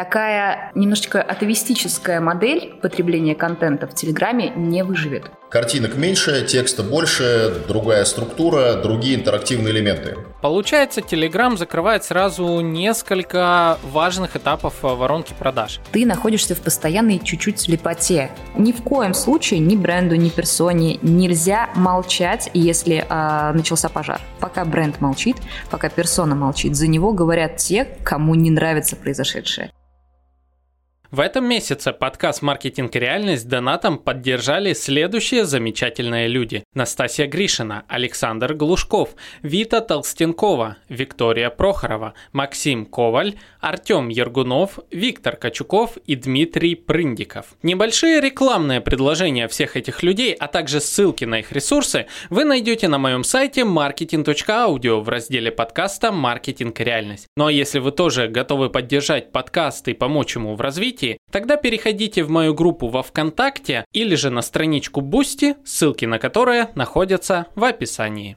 Такая немножечко атовистическая модель потребления контента в Телеграме не выживет. Картинок меньше, текста больше, другая структура, другие интерактивные элементы. Получается, Telegram закрывает сразу несколько важных этапов воронки продаж. Ты находишься в постоянной чуть-чуть слепоте. Ни в коем случае ни бренду, ни персоне нельзя молчать, если э, начался пожар. Пока бренд молчит, пока персона молчит, за него говорят те, кому не нравится произошедшее. В этом месяце подкаст «Маркетинг и реальность» донатом поддержали следующие замечательные люди. Настасья Гришина, Александр Глушков, Вита Толстенкова, Виктория Прохорова, Максим Коваль, Артем Ергунов, Виктор Качуков и Дмитрий Прындиков. Небольшие рекламные предложения всех этих людей, а также ссылки на их ресурсы вы найдете на моем сайте marketing.audio в разделе подкаста «Маркетинг и реальность». Ну а если вы тоже готовы поддержать подкаст и помочь ему в развитии, развитии, тогда переходите в мою группу во ВКонтакте или же на страничку Boosty, ссылки на которые находятся в описании.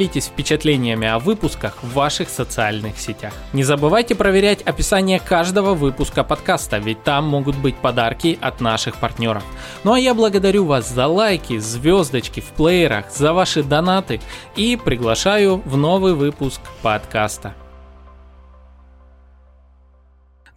делитесь впечатлениями о выпусках в ваших социальных сетях. Не забывайте проверять описание каждого выпуска подкаста, ведь там могут быть подарки от наших партнеров. Ну а я благодарю вас за лайки, звездочки в плеерах, за ваши донаты и приглашаю в новый выпуск подкаста.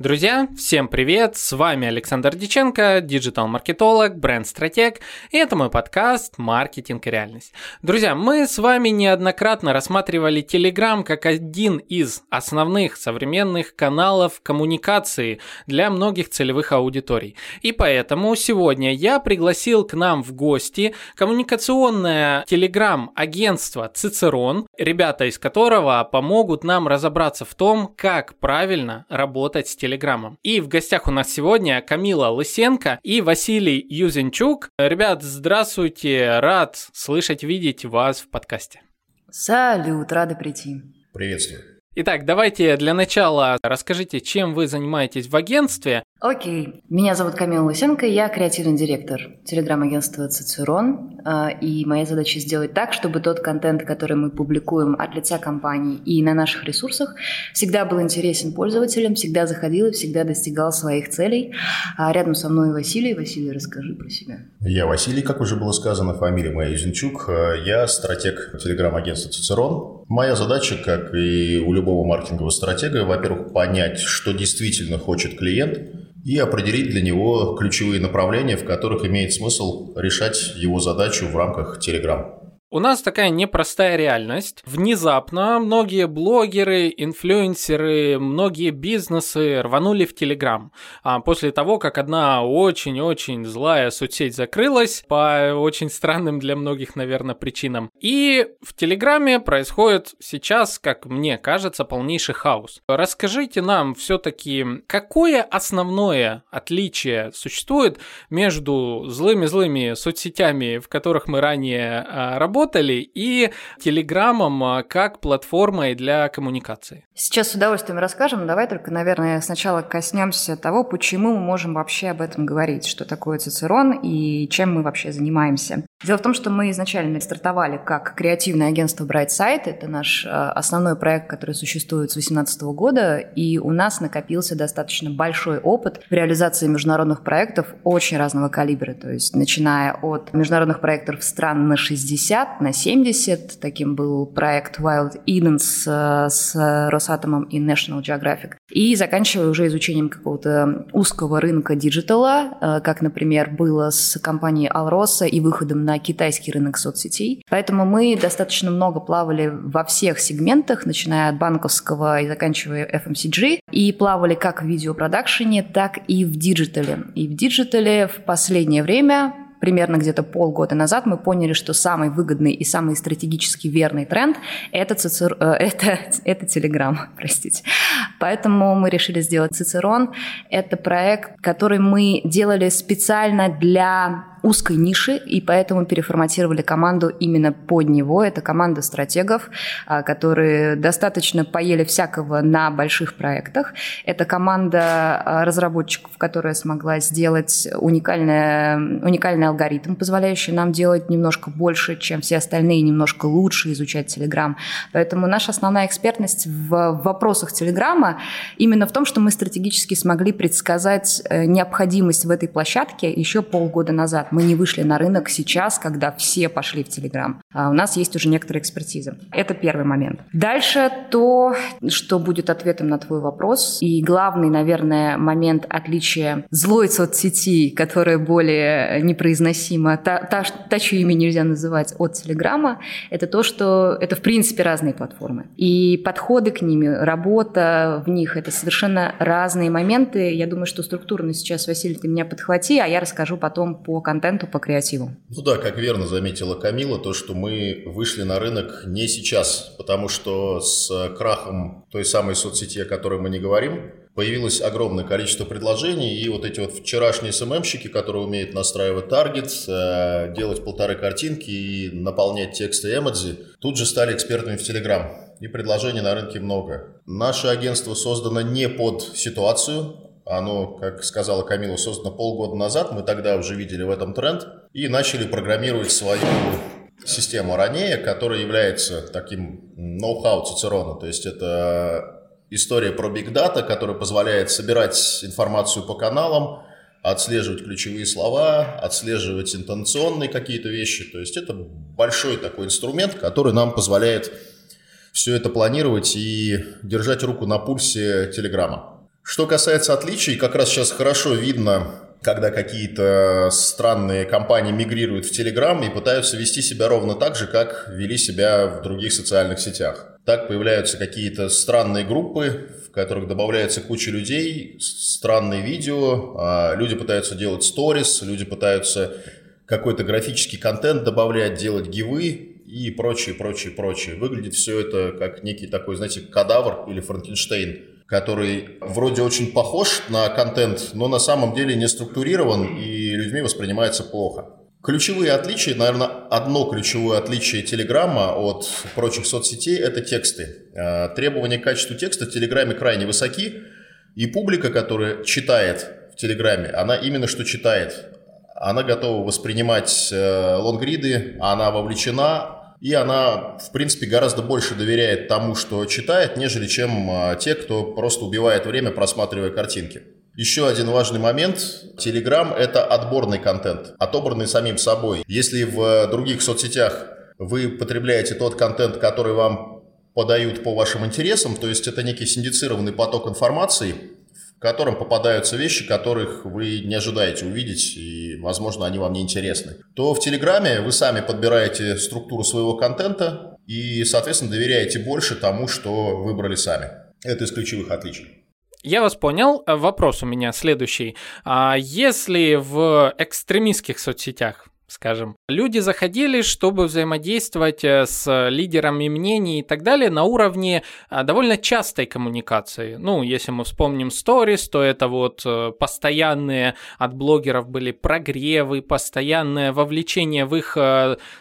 Друзья, всем привет! С вами Александр Диченко, диджитал-маркетолог, бренд-стратег, и это мой подкаст «Маркетинг и реальность». Друзья, мы с вами неоднократно рассматривали Telegram как один из основных современных каналов коммуникации для многих целевых аудиторий. И поэтому сегодня я пригласил к нам в гости коммуникационное Telegram-агентство Цицерон, ребята из которого помогут нам разобраться в том, как правильно работать с Telegram Телеграмом. И в гостях у нас сегодня Камила Лысенко и Василий Юзенчук. Ребят, здравствуйте, рад слышать, видеть вас в подкасте. Салют, рады прийти. Приветствую. Итак, давайте для начала расскажите, чем вы занимаетесь в агентстве. Окей, меня зовут Камила Лысенко, я креативный директор телеграм-агентства Цицерон, а, и моя задача сделать так, чтобы тот контент, который мы публикуем от лица компании и на наших ресурсах, всегда был интересен пользователям, всегда заходил и всегда достигал своих целей. А рядом со мной Василий. Василий, расскажи про себя. Я Василий, как уже было сказано, фамилия моя Юзенчук. Я стратег телеграм-агентства Цицерон. Моя задача, как и у любого маркетингового стратега, во-первых, понять, что действительно хочет клиент, и определить для него ключевые направления, в которых имеет смысл решать его задачу в рамках Telegram. У нас такая непростая реальность. Внезапно многие блогеры, инфлюенсеры, многие бизнесы рванули в Телеграм. А после того, как одна очень-очень злая соцсеть закрылась по очень странным для многих, наверное, причинам. И в Телеграме происходит сейчас, как мне кажется, полнейший хаос. Расскажите нам все-таки, какое основное отличие существует между злыми-злыми соцсетями, в которых мы ранее а, работали, работали, и Телеграмом а, как платформой для коммуникации. Сейчас с удовольствием расскажем. Давай только, наверное, сначала коснемся того, почему мы можем вообще об этом говорить, что такое Цицерон и чем мы вообще занимаемся. Дело в том, что мы изначально стартовали как креативное агентство Bright Side. Это наш а, основной проект, который существует с 2018 года, и у нас накопился достаточно большой опыт в реализации международных проектов очень разного калибра. То есть начиная от международных проектов стран на 60, на 70. Таким был проект Wild Eden с, с Росатомом и National Geographic. И заканчивая уже изучением какого-то узкого рынка диджитала, э, как, например, было с компанией Алроса и выходом на китайский рынок соцсетей. Поэтому мы достаточно много плавали во всех сегментах, начиная от банковского и заканчивая FMCG, и плавали как в видеопродакшене, так и в диджитале. И в диджитале в последнее время примерно где-то полгода назад мы поняли, что самый выгодный и самый стратегически верный тренд это, цицер... Э, это, это Telegram, простите. Поэтому мы решили сделать Цицерон. Это проект, который мы делали специально для узкой ниши, и поэтому переформатировали команду именно под него. Это команда стратегов, а, которые достаточно поели всякого на больших проектах. Это команда а, разработчиков, которая смогла сделать уникальный, уникальный алгоритм, позволяющий нам делать немножко больше, чем все остальные, немножко лучше изучать Telegram. Поэтому наша основная экспертность в вопросах Телеграма именно в том, что мы стратегически смогли предсказать э, необходимость в этой площадке еще полгода назад. Мы не вышли на рынок сейчас, когда все пошли в Телеграм. А у нас есть уже некоторая экспертиза. Это первый момент. Дальше то, что будет ответом на твой вопрос. И главный, наверное, момент отличия злой соцсети, которая более непроизносима, та, та, та чье имя нельзя называть от Телеграма, это то, что это в принципе разные платформы. И подходы к ними, работа в них, это совершенно разные моменты. Я думаю, что структурно сейчас, Василий, ты меня подхвати, а я расскажу потом по контенту контенту, по креативу. Ну да, как верно заметила Камила, то, что мы вышли на рынок не сейчас, потому что с крахом той самой соцсети, о которой мы не говорим, появилось огромное количество предложений, и вот эти вот вчерашние СММщики, которые умеют настраивать таргет, э, делать полторы картинки и наполнять тексты эмодзи, тут же стали экспертами в Телеграм. И предложений на рынке много. Наше агентство создано не под ситуацию, оно, как сказала Камила, создано полгода назад. Мы тогда уже видели в этом тренд и начали программировать свою систему ранее, которая является таким ноу-хау Цицерона. То есть это история про Big Data, которая позволяет собирать информацию по каналам, отслеживать ключевые слова, отслеживать интонационные какие-то вещи. То есть это большой такой инструмент, который нам позволяет все это планировать и держать руку на пульсе Телеграма. Что касается отличий, как раз сейчас хорошо видно, когда какие-то странные компании мигрируют в Telegram и пытаются вести себя ровно так же, как вели себя в других социальных сетях. Так появляются какие-то странные группы, в которых добавляется куча людей, странные видео, а люди пытаются делать сторис, люди пытаются какой-то графический контент добавлять, делать гивы и прочее, прочее, прочее. Выглядит все это как некий такой, знаете, кадавр или Франкенштейн который вроде очень похож на контент, но на самом деле не структурирован и людьми воспринимается плохо. Ключевые отличия, наверное, одно ключевое отличие Телеграма от прочих соцсетей – это тексты. Э, требования к качеству текста в Телеграме крайне высоки, и публика, которая читает в Телеграме, она именно что читает. Она готова воспринимать э, лонгриды, она вовлечена, и она, в принципе, гораздо больше доверяет тому, что читает, нежели чем а, те, кто просто убивает время, просматривая картинки. Еще один важный момент. Telegram – это отборный контент, отобранный самим собой. Если в других соцсетях вы потребляете тот контент, который вам подают по вашим интересам, то есть это некий синдицированный поток информации, которым попадаются вещи, которых вы не ожидаете увидеть, и, возможно, они вам не интересны, то в Телеграме вы сами подбираете структуру своего контента и, соответственно, доверяете больше тому, что выбрали сами. Это из ключевых отличий. Я вас понял. Вопрос у меня следующий. А если в экстремистских соцсетях скажем. Люди заходили, чтобы взаимодействовать э, с лидерами мнений и так далее на уровне э, довольно частой коммуникации. Ну, если мы вспомним сторис, то это вот э, постоянные от блогеров были прогревы, постоянное вовлечение в их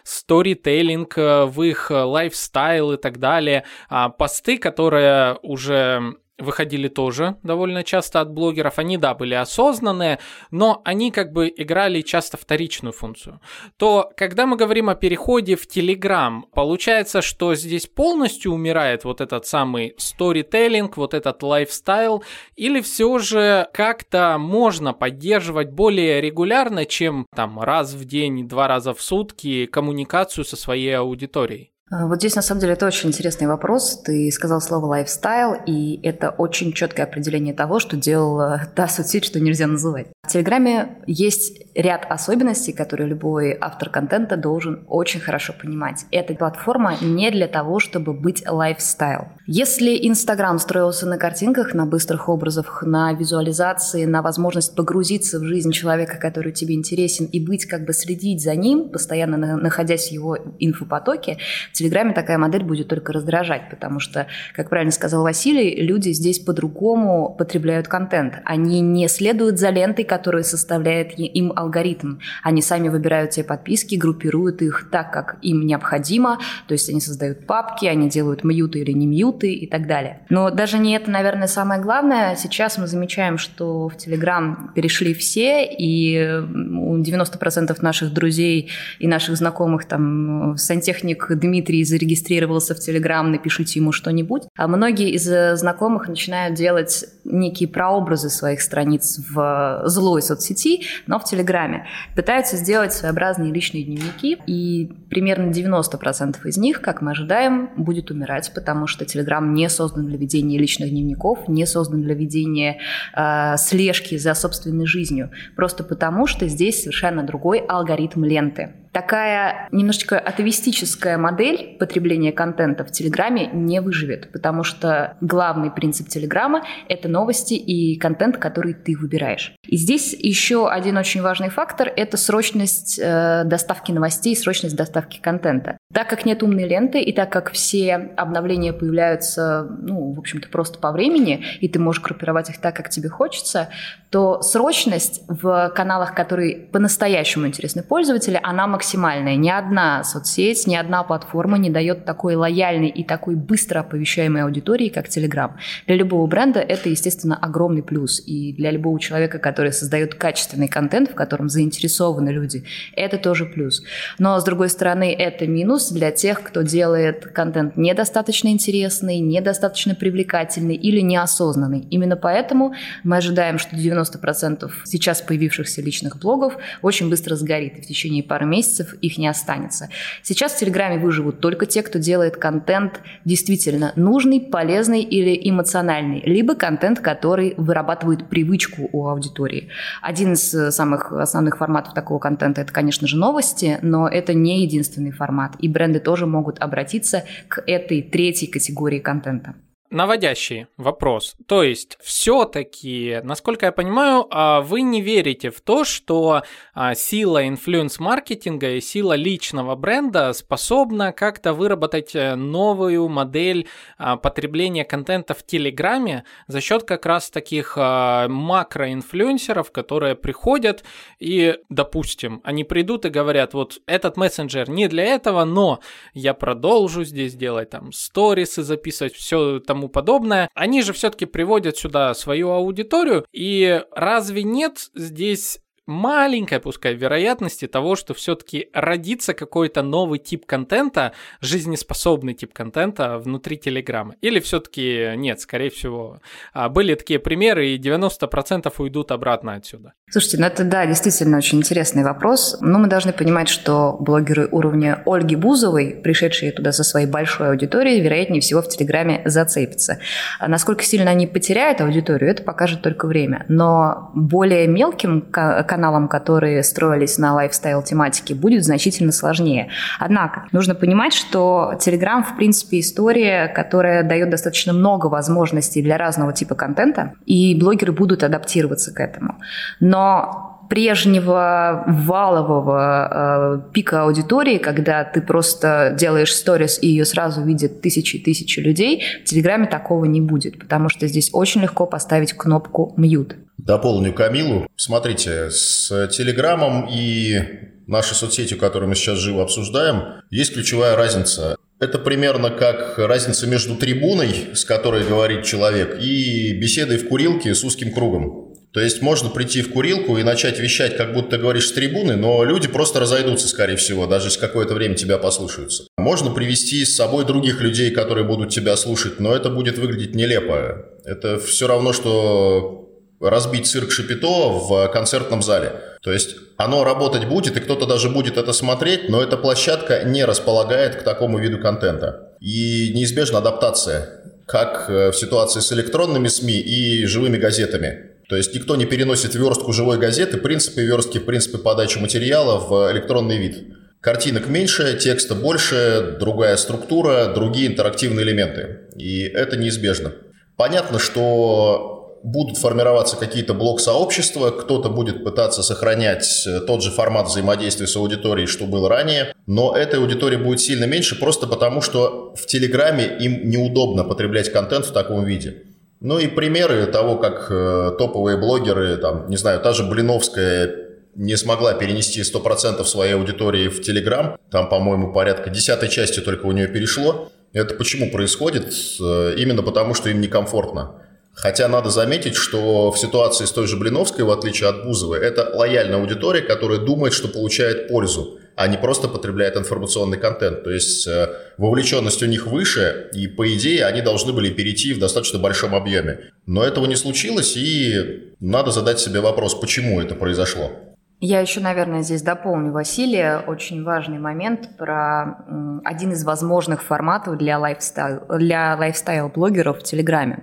сторителлинг, в их лайфстайл и так далее. А посты, которые уже выходили тоже довольно часто от блогеров. Они, да, были осознанные, но они как бы играли часто вторичную функцию. То, когда мы говорим о переходе в Telegram, получается, что здесь полностью умирает вот этот самый сторителлинг, вот этот лайфстайл, или все же как-то можно поддерживать более регулярно, чем там раз в день, два раза в сутки коммуникацию со своей аудиторией? А, вот здесь, на самом деле, это очень интересный вопрос. Ты сказал слово лайфстайл, и это очень четкое определение того, что делала та соцсеть, что нельзя называть. В Телеграме есть ряд особенностей, которые любой автор контента должен очень хорошо понимать. Эта платформа не для того, чтобы быть лайфстайл. Если Инстаграм строился на картинках, на быстрых образах, на визуализации, на возможность погрузиться в жизнь человека, который тебе интересен, и быть как бы следить за ним, постоянно находясь в его инфопотоке, в Телеграме такая модель будет только раздражать, потому что, как правильно сказал Василий, люди здесь по-другому потребляют контент. Они не следуют за лентой, которую составляет им алгоритм. Они сами выбирают себе подписки, группируют их так, как им необходимо, то есть они создают папки, они делают мьюты или не мьюты и так далее. Но даже не это, наверное, самое главное. Сейчас мы замечаем, что в Телеграм перешли все, и у 90% наших друзей и наших знакомых, там, сантехник Дмитрий зарегистрировался в Телеграм, напишите ему что-нибудь. А многие из знакомых начинают делать некие прообразы своих страниц в злой соцсети, но в Телеграме. Пытаются сделать своеобразные личные дневники, и примерно 90% из них, как мы ожидаем, будет умирать, потому что Телеграм не создан для ведения личных дневников, не создан для ведения э, слежки за собственной жизнью, просто потому что здесь совершенно другой алгоритм ленты такая немножечко атовистическая модель потребления контента в Телеграме не выживет, потому что главный принцип Телеграма — это новости и контент, который ты выбираешь. И здесь еще один очень важный фактор — это срочность э, доставки новостей, срочность доставки контента. Так как нет умной ленты, и так как все обновления появляются, ну, в общем-то, просто по времени, и ты можешь группировать их так, как тебе хочется, то срочность в каналах, которые по-настоящему интересны пользователю, она максимальная. Ни одна соцсеть, ни одна платформа не дает такой лояльной и такой быстро оповещаемой аудитории, как Telegram. Для любого бренда это, естественно, огромный плюс. И для любого человека, который создает качественный контент, в котором заинтересованы люди, это тоже плюс. Но, с другой стороны, это минус, плюс для тех, кто делает контент недостаточно интересный, недостаточно привлекательный или неосознанный. Именно поэтому мы ожидаем, что 90% сейчас появившихся личных блогов очень быстро сгорит, и в течение пары месяцев их не останется. Сейчас в Телеграме выживут только те, кто делает контент действительно нужный, полезный или эмоциональный, либо контент, который вырабатывает привычку у аудитории. Один из самых основных форматов такого контента – это, конечно же, новости, но это не единственный формат. И бренды тоже могут обратиться к этой третьей категории контента наводящий вопрос. То есть, все-таки, насколько я понимаю, а, вы не верите в то, что а, сила инфлюенс-маркетинга и сила личного бренда способна как-то выработать э, новую модель а, потребления контента в Телеграме за счет как раз таких макроинфлюенсеров, которые приходят и, допустим, они придут и говорят, вот этот мессенджер не для этого, но я продолжу здесь делать там сторисы записывать, все там тому подобное, они же все-таки приводят сюда свою аудиторию, и разве нет здесь маленькая, пускай, вероятности того, что все-таки родится какой-то новый тип контента, жизнеспособный тип контента внутри Телеграма. Или все-таки нет, скорее всего. А, были такие примеры, и 90% уйдут обратно отсюда. Слушайте, ну это, да, действительно очень интересный вопрос. Но мы должны понимать, что блогеры уровня Ольги Бузовой, пришедшие туда со своей большой аудиторией, вероятнее всего в Телеграме зацепятся. А насколько сильно они потеряют аудиторию, это покажет только время. Но более мелким каналам, которые строились на лайфстайл-тематике, будет значительно сложнее. Однако, нужно понимать, что Telegram, в принципе, история, которая дает достаточно много возможностей для разного типа контента, и блогеры будут адаптироваться к этому. Но прежнего валового э, пика аудитории, когда ты просто делаешь сторис и ее сразу видят тысячи и тысячи людей, в Телеграме такого не будет, потому что здесь очень легко поставить кнопку «мьют». Дополню Камилу. Смотрите, с Телеграмом и нашей соцсетью, которую мы сейчас живо обсуждаем, есть ключевая разница. Это примерно как разница между трибуной, с которой говорит человек, и беседой в курилке с узким кругом. То есть можно прийти в курилку и начать вещать, как будто говоришь с трибуны, но люди просто разойдутся, скорее всего, даже если какое-то время тебя послушаются. Можно привести с собой других людей, которые будут тебя слушать, но это будет выглядеть нелепо. Это все равно, что разбить цирк Шапито в концертном зале. То есть оно работать будет, и кто-то даже будет это смотреть, но эта площадка не располагает к такому виду контента. И неизбежна адаптация, как э, в ситуации с электронными СМИ и живыми газетами. То есть никто не переносит верстку живой газеты, принципы верстки, принципы подачи материала в электронный вид. Картинок меньше, текста больше, другая структура, другие интерактивные элементы. И это неизбежно. Понятно, что будут формироваться какие-то блок-сообщества, кто-то будет пытаться сохранять тот же формат взаимодействия с аудиторией, что был ранее, но этой аудитории будет сильно меньше просто потому, что в Телеграме им неудобно потреблять контент в таком виде. Ну и примеры того, как э, топовые блогеры, там, не знаю, та же Блиновская не смогла перенести 100% своей аудитории в Телеграм, там, по-моему, порядка десятой части только у нее перешло. Это почему происходит? Э, именно потому, что им некомфортно. Хотя надо заметить, что в ситуации с той же Блиновской, в отличие от Бузовой, это лояльная аудитория, которая думает, что получает пользу, а не просто потребляет информационный контент. То есть э, вовлеченность у них выше, и по идее они должны были перейти в достаточно большом объеме. Но этого не случилось, и надо задать себе вопрос, почему это произошло. Я еще, наверное, здесь дополню Василия. Очень важный момент про один из возможных форматов для лайфстайл, для лайфстайл-блогеров в Телеграме.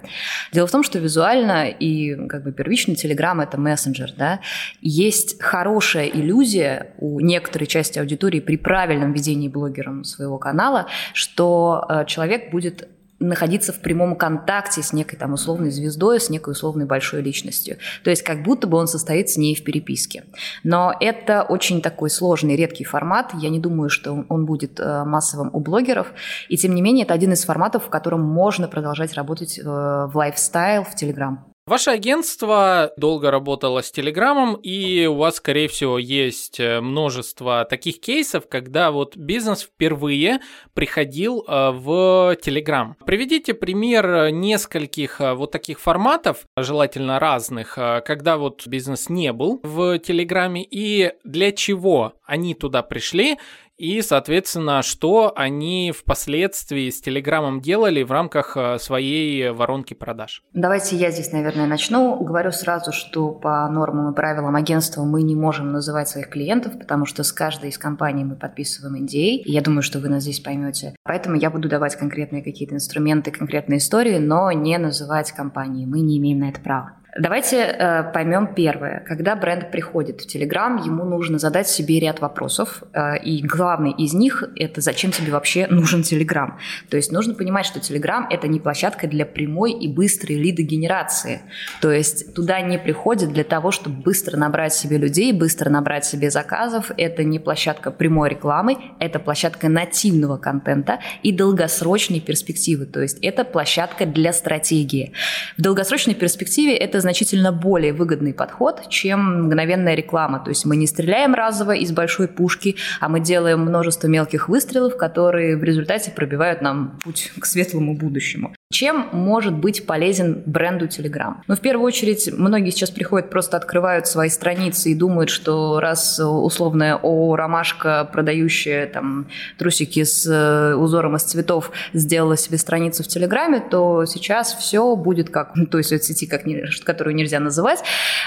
Дело в том, что визуально и как бы первично Телеграм – это мессенджер. Да? Есть хорошая иллюзия у некоторой части аудитории при правильном ведении блогером своего канала, что э, человек будет находиться в прямом контакте с некой там условной звездой, с некой условной большой личностью. То есть как будто бы он состоит с ней в переписке. Но это очень такой сложный, редкий формат. Я не думаю, что он будет э, массовым у блогеров. И тем не менее, это один из форматов, в котором можно продолжать работать э, в лайфстайл, в Телеграм. Ваше агентство долго работало с Телеграмом, и у вас, скорее всего, есть э, множество таких кейсов, когда вот бизнес впервые приходил э, в Телеграм. Приведите пример нескольких э, вот таких форматов, желательно разных, когда вот бизнес не был в Телеграме, и для чего они туда пришли, и, соответственно, что они впоследствии с Телеграмом делали в рамках э, своей воронки продаж? Давайте я здесь, наверное, начну. Говорю сразу, что по нормам и правилам агентства мы не можем называть своих клиентов, потому что с каждой из компаний мы подписываем NDA. И я думаю, что вы нас здесь поймете. Поэтому я буду давать конкретные какие-то инструменты, конкретные истории, но не называть компании. Мы не имеем на это права. Давайте э, поймем первое. Когда бренд приходит в Телеграм, ему нужно задать себе ряд вопросов. Э, и главный из них – это зачем тебе вообще нужен Телеграм. То есть нужно понимать, что Телеграм – это не площадка для прямой и быстрой лидогенерации. То есть туда не приходят для того, чтобы быстро набрать себе людей, быстро набрать себе заказов. Это не площадка прямой рекламы, это площадка нативного контента и долгосрочной перспективы. То есть это площадка для стратегии. В долгосрочной перспективе это значительно более выгодный подход, чем мгновенная реклама. То есть мы не стреляем разово из большой пушки, а мы делаем множество мелких выстрелов, которые в результате пробивают нам путь к светлому будущему. Чем может быть полезен бренду Telegram? Ну, в первую очередь, многие сейчас приходят, просто открывают свои страницы и думают, что раз условная ООО «Ромашка», продающая там трусики с э, узором из цветов, сделала себе страницу в Телеграме, то сейчас все будет как, ну, то есть соцсети, как, которую нельзя называть,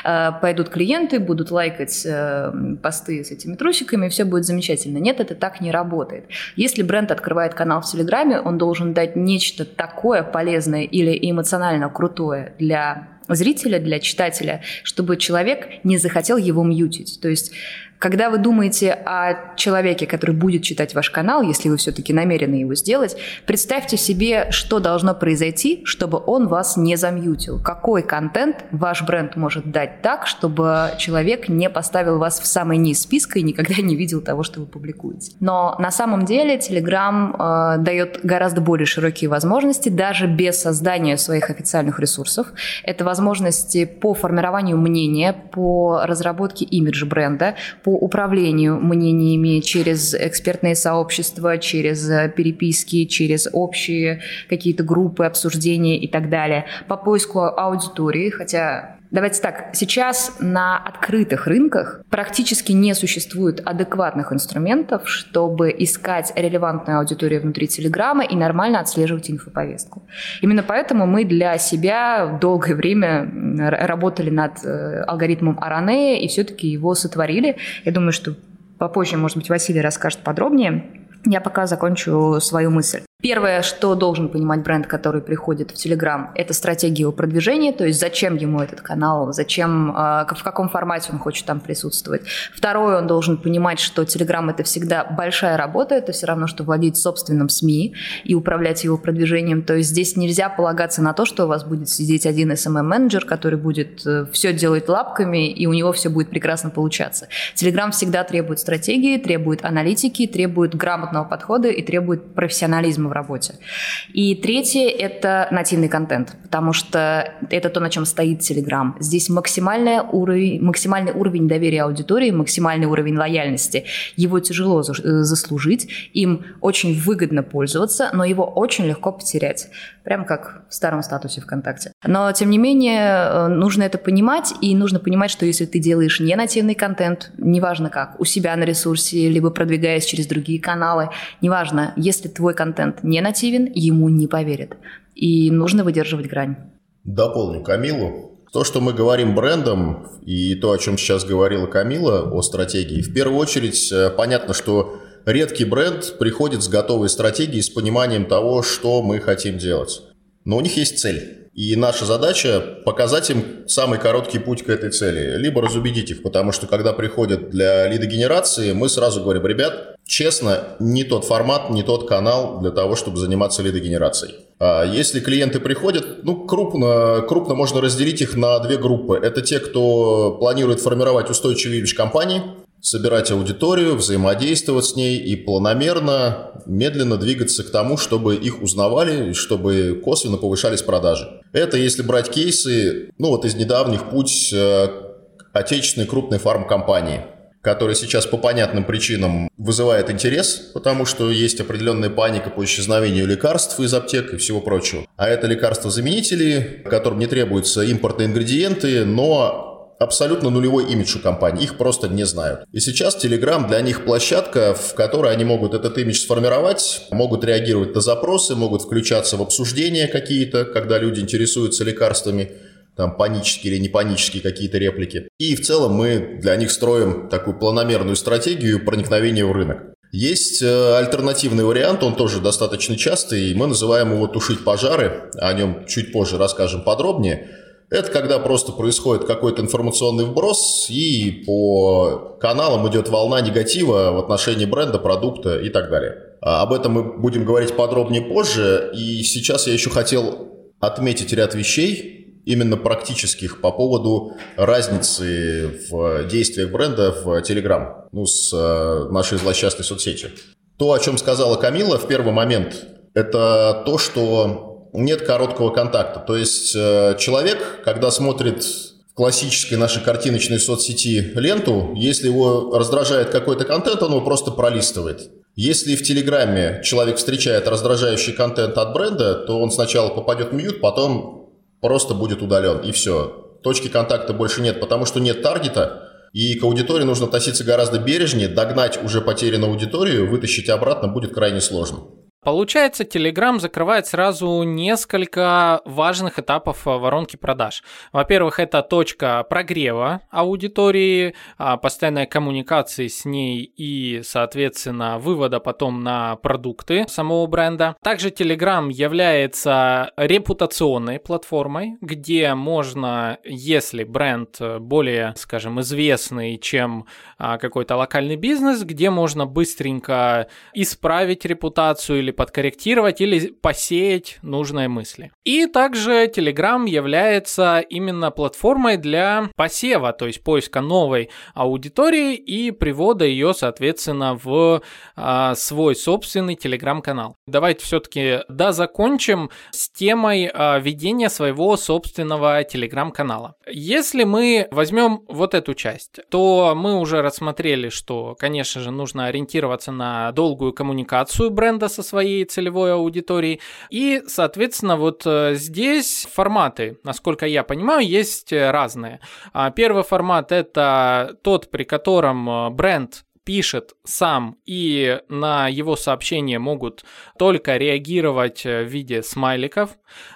э, пойдут клиенты, будут лайкать э, посты с этими трусиками, и все будет замечательно. Нет, это так не работает. Если бренд открывает канал в Телеграме, он должен дать нечто такое полезное или эмоционально крутое для зрителя, для читателя, чтобы человек не захотел его мьютить. То есть когда вы думаете о человеке, который будет читать ваш канал, если вы все-таки намерены его сделать, представьте себе, что должно произойти, чтобы он вас не замьютил. Какой контент ваш бренд может дать так, чтобы человек не поставил вас в самый низ списка и никогда не видел того, что вы публикуете. Но на самом деле Telegram э, дает гораздо более широкие возможности, даже без создания своих официальных ресурсов. Это возможности по формированию мнения, по разработке имиджа бренда, по управлению мнениями через экспертные сообщества, через э, переписки, через общие какие-то группы обсуждения и так далее, по поиску аудитории, хотя Давайте так, сейчас на открытых рынках практически не существует адекватных инструментов, чтобы искать релевантную аудиторию внутри Телеграма и нормально отслеживать инфоповестку. Именно поэтому мы для себя долгое время работали над э, алгоритмом Аранея и все-таки его сотворили. Я думаю, что попозже, может быть, Василий расскажет подробнее. Я пока закончу свою мысль. Первое, что должен понимать бренд, который приходит в Telegram, это стратегия его продвижения, то есть зачем ему этот канал, зачем, э, в каком формате он хочет там присутствовать. Второе, он должен понимать, что Telegram это всегда большая работа, это все равно, что владеть собственным СМИ и управлять его продвижением. То есть здесь нельзя полагаться на то, что у вас будет сидеть один SMM-менеджер, который будет э, все делать лапками, и у него все будет прекрасно получаться. Telegram всегда требует стратегии, требует аналитики, требует грамотного подхода и требует профессионализма в работе. И третье – это нативный контент, потому что это то, на чем стоит Telegram. Здесь максимальный уровень, максимальный уровень доверия аудитории, максимальный уровень лояльности. Его тяжело э, заслужить, им очень выгодно пользоваться, но его очень легко потерять. Прям как в старом статусе ВКонтакте. Но, тем не менее, э, нужно это понимать, и нужно понимать, что если ты делаешь не нативный контент, неважно как, у себя на ресурсе, либо продвигаясь через другие каналы, неважно, если твой контент не нативен, ему не поверят. И нужно выдерживать грань. Дополню Камилу. То, что мы говорим брендом, и то, о чем сейчас говорила Камила, о стратегии, в первую очередь э, понятно, что редкий бренд приходит с готовой стратегией, с пониманием того, что мы хотим делать. Но у них есть цель. И наша задача показать им самый короткий путь к этой цели, либо разубедить их, потому что когда приходят для лидогенерации, мы сразу говорим, ребят, честно, не тот формат, не тот канал для того, чтобы заниматься лидогенерацией. А если клиенты приходят, ну, крупно, крупно можно разделить их на две группы. Это те, кто планирует формировать устойчивый имидж компании, собирать аудиторию, взаимодействовать с ней и планомерно, медленно двигаться к тому, чтобы их узнавали чтобы косвенно повышались продажи. Это если брать кейсы, ну вот из недавних путь э, отечественной крупной фармкомпании, которая сейчас по понятным причинам вызывает интерес, потому что есть определенная паника по исчезновению лекарств из аптек и всего прочего. А это лекарства-заменители, которым не требуются импортные ингредиенты, но абсолютно нулевой имидж у компании, их просто не знают. И сейчас Telegram для них площадка, в которой они могут этот имидж сформировать, могут реагировать на запросы, могут включаться в обсуждения какие-то, когда люди интересуются лекарствами, там панические или не панические какие-то реплики. И в целом мы для них строим такую планомерную стратегию проникновения в рынок. Есть э, альтернативный вариант, он тоже достаточно частый, и мы называем его «тушить пожары», о нем чуть позже расскажем подробнее – это когда просто происходит какой-то информационный вброс, и по каналам идет волна негатива в отношении бренда, продукта и так далее. А об этом мы будем говорить подробнее позже. И сейчас я еще хотел отметить ряд вещей, именно практических, по поводу разницы в действиях бренда в Telegram, ну, с э, нашей злосчастной соцсети. То, о чем сказала Камила в первый момент, это то, что нет короткого контакта. То есть э, человек, когда смотрит в классической нашей картиночной соцсети ленту, если его раздражает какой-то контент, он его просто пролистывает. Если в Телеграме человек встречает раздражающий контент от бренда, то он сначала попадет в мьют, потом просто будет удален, и все. Точки контакта больше нет, потому что нет таргета, и к аудитории нужно относиться гораздо бережнее, догнать уже потерянную аудиторию, вытащить обратно будет крайне сложно. Получается, Telegram закрывает сразу несколько важных этапов э, воронки продаж. Во-первых, это точка прогрева аудитории, а, постоянной коммуникации с ней и, соответственно, вывода потом на продукты самого бренда. Также Telegram является репутационной платформой, где можно, если бренд более, скажем, известный, чем а, какой-то локальный бизнес, где можно быстренько исправить репутацию или подкорректировать, или посеять нужные мысли. И также Telegram является именно платформой для посева, то есть поиска новой аудитории и привода ее, соответственно, в а, свой собственный Telegram-канал. Давайте все-таки да закончим с темой а, ведения своего собственного Telegram-канала. Если мы возьмем вот эту часть, то мы уже рассмотрели, что, конечно же, нужно ориентироваться на долгую коммуникацию бренда со своей своей целевой аудитории. И, соответственно, вот э, здесь форматы, насколько я понимаю, есть разные. А, первый формат – это тот, при котором э, бренд пишет сам, и на его сообщения могут только реагировать в виде смайликов.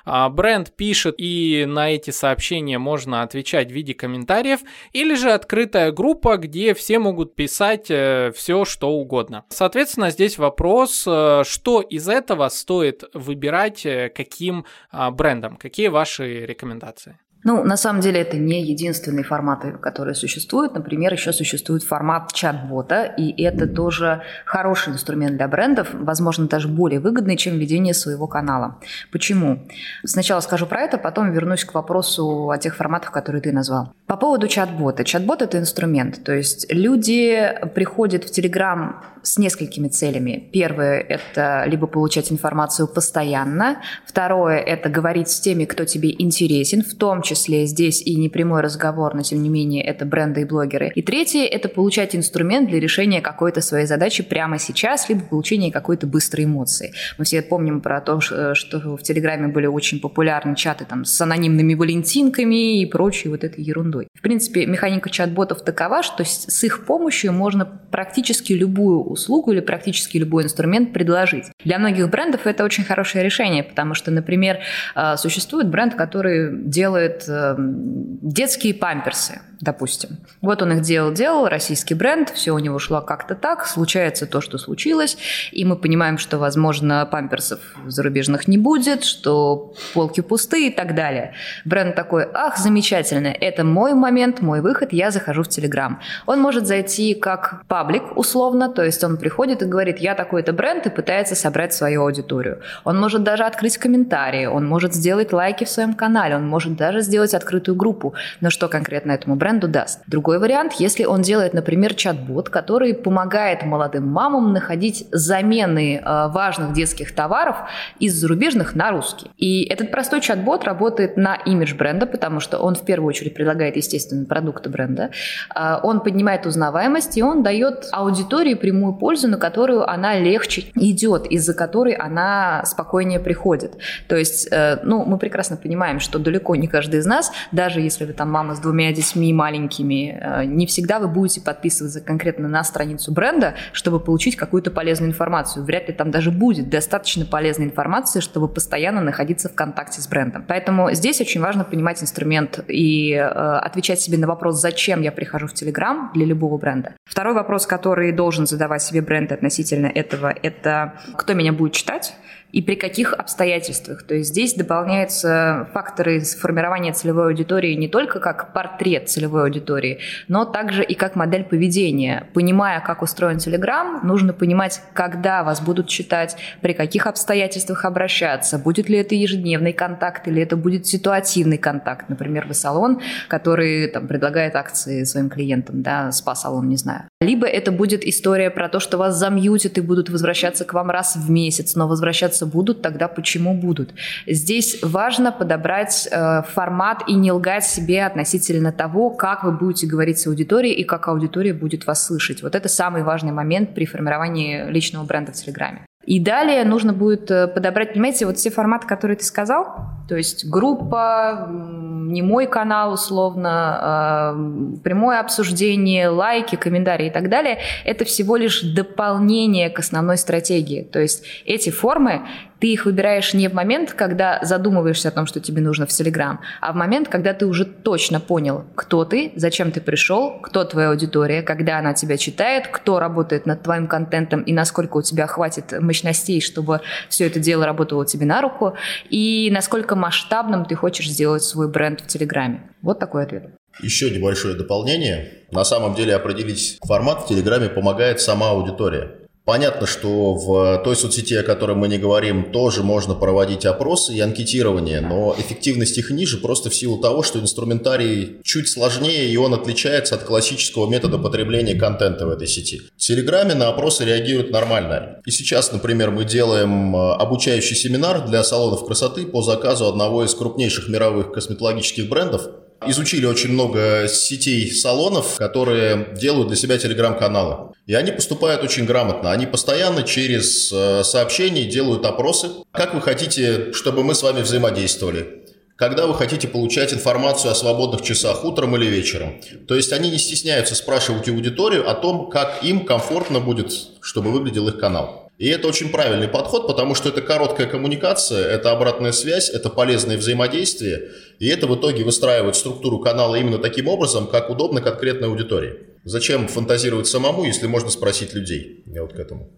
А бренд пишет, и на эти сообщения можно отвечать в виде комментариев, или же открытая группа, где все могут писать э, все, что угодно. Соответственно, здесь вопрос, э, что из этого стоит выбирать, э, каким а, брендом, какие ваши рекомендации? Ну, на самом деле это не единственные форматы, которые существуют. Например, еще существует формат чат-бота, и это тоже хороший инструмент для брендов, возможно, даже более выгодный, чем ведение своего канала. Почему? Сначала скажу про это, потом вернусь к вопросу о тех форматах, которые ты назвал. По поводу чат-бота. Чат-бот – это инструмент, то есть люди приходят в Телеграм с несколькими целями. Первое – это либо получать информацию постоянно. Второе – это говорить с теми, кто тебе интересен, в том числе здесь и не прямой разговор, но тем не менее это бренды и блогеры. И третье – это получать инструмент для решения какой-то своей задачи прямо сейчас, либо получения какой-то быстрой эмоции. Мы все помним про то, что в Телеграме были очень популярны чаты там, с анонимными валентинками и прочей вот этой ерундой. В принципе, механика чат-ботов такова, что с их помощью можно практически любую услугу или практически любой инструмент предложить. Для многих брендов это очень хорошее решение, потому что, например, э, существует бренд, который делает детские памперсы допустим. Вот он их делал-делал, российский бренд, все у него шло как-то так, случается то, что случилось, и мы понимаем, что, возможно, памперсов зарубежных не будет, что полки пусты и так далее. Бренд такой, ах, замечательно, это мой момент, мой выход, я захожу в Телеграм. Он может зайти как паблик условно, то есть он приходит и говорит, я такой-то бренд, и пытается собрать свою аудиторию. Он может даже открыть комментарии, он может сделать лайки в своем канале, он может даже сделать открытую группу. Но что конкретно этому бренду бренду даст. Другой вариант, если он делает, например, чат-бот, который помогает молодым мамам находить замены э, важных детских товаров из зарубежных на русский. И этот простой чат-бот работает на имидж бренда, потому что он в первую очередь предлагает, естественно, продукты бренда. Э, он поднимает узнаваемость, и он дает аудитории прямую пользу, на которую она легче идет, из-за которой она спокойнее приходит. То есть, э, ну, мы прекрасно понимаем, что далеко не каждый из нас, даже если вы там мама с двумя детьми, маленькими, э, не всегда вы будете подписываться конкретно на страницу бренда, чтобы получить какую-то полезную информацию. Вряд ли там даже будет достаточно полезной информации, чтобы постоянно находиться в контакте с брендом. Поэтому здесь очень важно понимать инструмент и э, отвечать себе на вопрос, зачем я прихожу в Телеграм для любого бренда. Второй вопрос, который должен задавать себе бренд относительно этого, это кто меня будет читать и при каких обстоятельствах. То есть здесь дополняются факторы формирования целевой аудитории не только как портрет целевой аудитории, но также и как модель поведения. Понимая, как устроен Telegram, нужно понимать, когда вас будут читать, при каких обстоятельствах обращаться, будет ли это ежедневный контакт или это будет ситуативный контакт. Например, вы салон, который там, предлагает акции своим клиентам, да, спа-салон, не знаю. Либо это будет история про то, что вас замьютят и будут возвращаться к вам раз в месяц, но возвращаться будут, тогда почему будут. Здесь важно подобрать э, формат и не лгать себе относительно того, как вы будете говорить с аудиторией и как аудитория будет вас слышать. Вот это самый важный момент при формировании личного бренда в Телеграме. И далее нужно будет э, подобрать, понимаете, вот все форматы, которые ты сказал, то есть группа, не мой канал условно, а, прямое обсуждение, лайки, комментарии и так далее, это всего лишь дополнение к основной стратегии. То есть эти формы ты их выбираешь не в момент, когда задумываешься о том, что тебе нужно в Телеграм, а в момент, когда ты уже точно понял, кто ты, зачем ты пришел, кто твоя аудитория, когда она тебя читает, кто работает над твоим контентом и насколько у тебя хватит мощностей, чтобы все это дело работало тебе на руку, и насколько масштабным ты хочешь сделать свой бренд в Телеграме. Вот такой ответ. Еще небольшое дополнение. На самом деле определить формат в Телеграме помогает сама аудитория. Понятно, что в той соцсети, о которой мы не говорим, тоже можно проводить опросы и анкетирование, но эффективность их ниже просто в силу того, что инструментарий чуть сложнее и он отличается от классического метода потребления контента в этой сети. В Телеграме на опросы реагируют нормально. И сейчас, например, мы делаем э, обучающий семинар для салонов красоты по заказу одного из крупнейших мировых косметологических брендов, изучили очень много сетей салонов, которые делают для себя телеграм-каналы. И они поступают очень грамотно. Они постоянно через э, сообщения делают опросы. Как вы хотите, чтобы мы с вами взаимодействовали? когда вы хотите получать информацию о свободных часах утром или вечером. То есть они не стесняются спрашивать аудиторию о том, как им комфортно будет, чтобы выглядел их канал. И это очень правильный подход, потому что это короткая коммуникация, это обратная связь, это полезное взаимодействие, и это в итоге выстраивает структуру канала именно таким образом, как удобно конкретной аудитории. Зачем фантазировать самому, если можно спросить людей? Я вот к этому.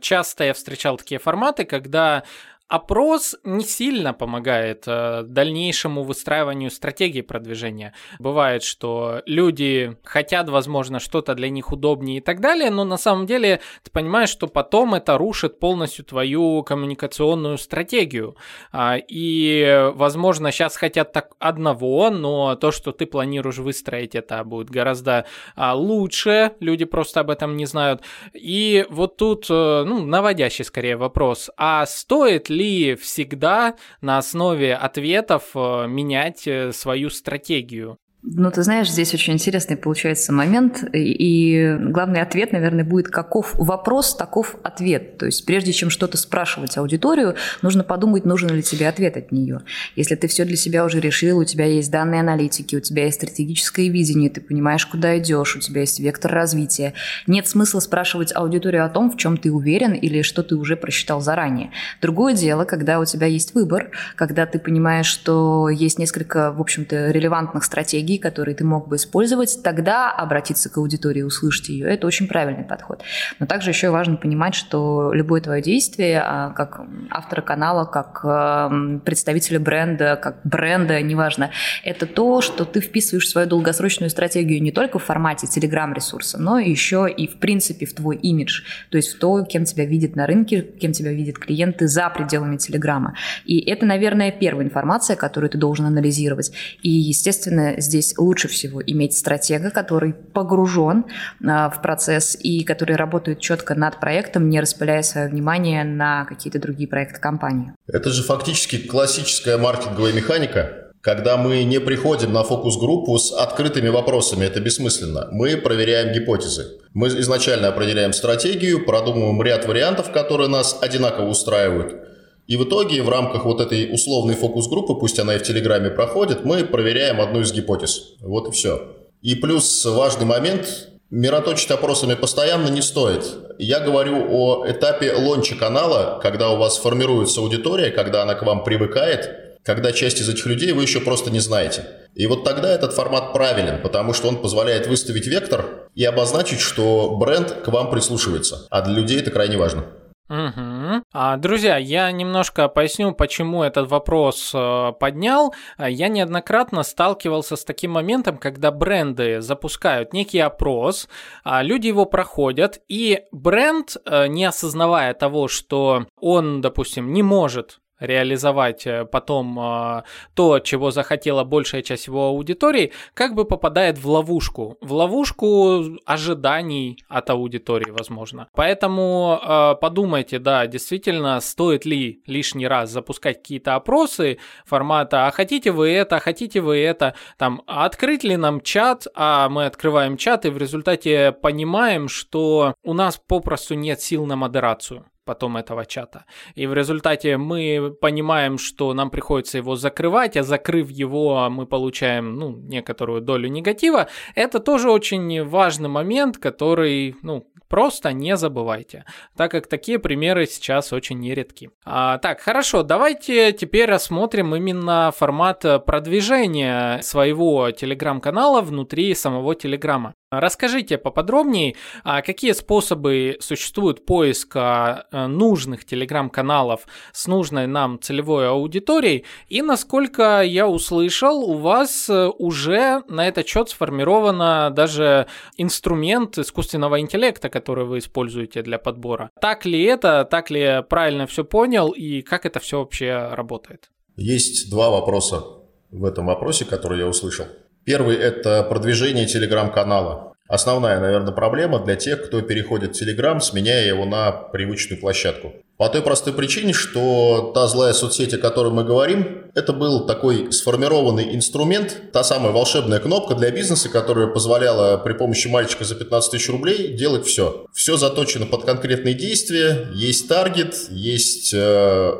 Часто я встречал такие форматы, когда Опрос не сильно помогает э, дальнейшему выстраиванию стратегии продвижения. Бывает, что люди хотят, возможно, что-то для них удобнее и так далее, но на самом деле ты понимаешь, что потом это рушит полностью твою коммуникационную стратегию. А, и, возможно, сейчас хотят так одного, но то, что ты планируешь выстроить, это будет гораздо а, лучше. Люди просто об этом не знают. И вот тут, э, ну, наводящий скорее вопрос. А стоит ли ли всегда на основе ответов э, менять э, свою стратегию? Ну, ты знаешь, здесь очень интересный получается момент, и главный ответ, наверное, будет каков вопрос, таков ответ. То есть прежде чем что-то спрашивать аудиторию, нужно подумать, нужен ли тебе ответ от нее. Если ты все для себя уже решил, у тебя есть данные аналитики, у тебя есть стратегическое видение, ты понимаешь, куда идешь, у тебя есть вектор развития, нет смысла спрашивать аудиторию о том, в чем ты уверен или что ты уже просчитал заранее. Другое дело, когда у тебя есть выбор, когда ты понимаешь, что есть несколько, в общем-то, релевантных стратегий, стратегии, которые ты мог бы использовать, тогда обратиться к аудитории, услышать ее. Это очень правильный подход. Но также еще важно понимать, что любое твое действие, а, как автора канала, как эм, представителя бренда, как бренда, неважно, это то, что ты вписываешь в свою долгосрочную стратегию не только в формате телеграм-ресурса, но еще и в принципе в твой имидж, то есть в то, кем тебя видят на рынке, кем тебя видят клиенты за пределами телеграма. И это, наверное, первая информация, которую ты должен анализировать. И, естественно, здесь здесь лучше всего иметь стратега, который погружен а, в процесс и который работает четко над проектом, не распыляя свое внимание на какие-то другие проекты компании. Это же фактически классическая маркетинговая механика, когда мы не приходим на фокус-группу с открытыми вопросами, это бессмысленно. Мы проверяем гипотезы. Мы изначально определяем стратегию, продумываем ряд вариантов, которые нас одинаково устраивают. И в итоге в рамках вот этой условной фокус-группы, пусть она и в Телеграме проходит, мы проверяем одну из гипотез. Вот и все. И плюс важный момент, мироточить опросами постоянно не стоит. Я говорю о этапе лонча канала, когда у вас формируется аудитория, когда она к вам привыкает, когда часть из этих людей вы еще просто не знаете. И вот тогда этот формат правилен, потому что он позволяет выставить вектор и обозначить, что бренд к вам прислушивается. А для людей это крайне важно. Угу. А, друзья, я немножко поясню, почему этот вопрос э, поднял. Я неоднократно сталкивался с таким моментом, когда бренды запускают некий опрос, а люди его проходят, и бренд, э, не осознавая того, что он, допустим, не может реализовать э, потом э, то, чего захотела большая часть его аудитории, как бы попадает в ловушку. В ловушку ожиданий от аудитории, возможно. Поэтому э, подумайте, да, действительно, стоит ли лишний раз запускать какие-то опросы формата «А хотите вы это? А хотите вы это?» Там «А «Открыть ли нам чат?» А мы открываем чат и в результате понимаем, что у нас попросту нет сил на модерацию потом этого чата. И в результате мы понимаем, что нам приходится его закрывать, а закрыв его, мы получаем ну, некоторую долю негатива. Это тоже очень важный момент, который ну, Просто не забывайте, так как такие примеры сейчас очень нередки. А, так, хорошо, давайте теперь рассмотрим именно формат продвижения своего телеграм-канала внутри самого телеграма. Расскажите поподробнее, а какие способы существуют поиска э, нужных телеграм-каналов с нужной нам целевой аудиторией, и насколько я услышал, у вас э, уже на этот счет сформировано даже инструмент искусственного интеллекта, который вы используете для подбора. Так ли это, так ли я правильно все понял, и как это все вообще работает? Есть два вопроса в этом вопросе, которые я услышал. Первый – это продвижение телеграм-канала. Основная, наверное, проблема для тех, кто переходит в Телеграм, сменяя его на привычную площадку. По той простой причине, что та злая соцсеть, о которой мы говорим, это был такой сформированный инструмент, та самая волшебная кнопка для бизнеса, которая позволяла при помощи мальчика за 15 тысяч рублей делать все. Все заточено под конкретные действия, есть таргет, есть э,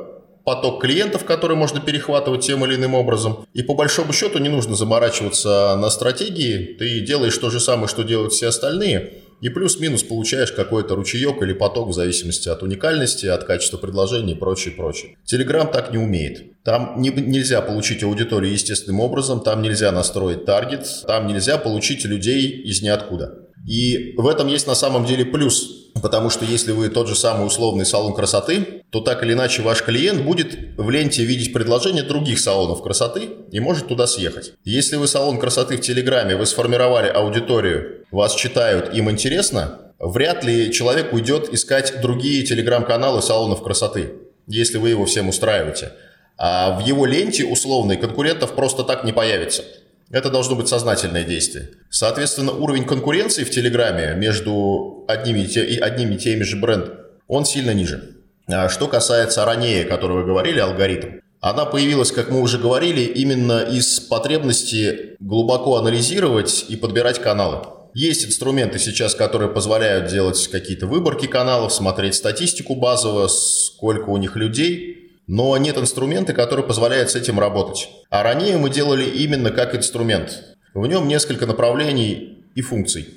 поток клиентов, который можно перехватывать тем или иным образом. И по большому счету не нужно заморачиваться на стратегии. Ты делаешь то же самое, что делают все остальные. И плюс-минус получаешь какой-то ручеек или поток в зависимости от уникальности, от качества предложений и прочее, прочее. Телеграм так не умеет. Там не, нельзя получить аудиторию естественным образом, там нельзя настроить таргет, там нельзя получить людей из ниоткуда. И в этом есть на самом деле плюс, потому что если вы тот же самый условный салон красоты, то так или иначе ваш клиент будет в ленте видеть предложения других салонов красоты и может туда съехать. Если вы салон красоты в Телеграме, вы сформировали аудиторию, вас читают, им интересно, вряд ли человек уйдет искать другие телеграм-каналы салонов красоты, если вы его всем устраиваете. А в его ленте условной конкурентов просто так не появится. Это должно быть сознательное действие. Соответственно, уровень конкуренции в Телеграме между одними и, одними и теми же брендами, он сильно ниже. А что касается ранее, о которой вы говорили, алгоритм, она появилась, как мы уже говорили, именно из потребности глубоко анализировать и подбирать каналы. Есть инструменты сейчас, которые позволяют делать какие-то выборки каналов, смотреть статистику базово, сколько у них людей – но нет инструмента, который позволяет с этим работать. А ранее мы делали именно как инструмент. В нем несколько направлений и функций.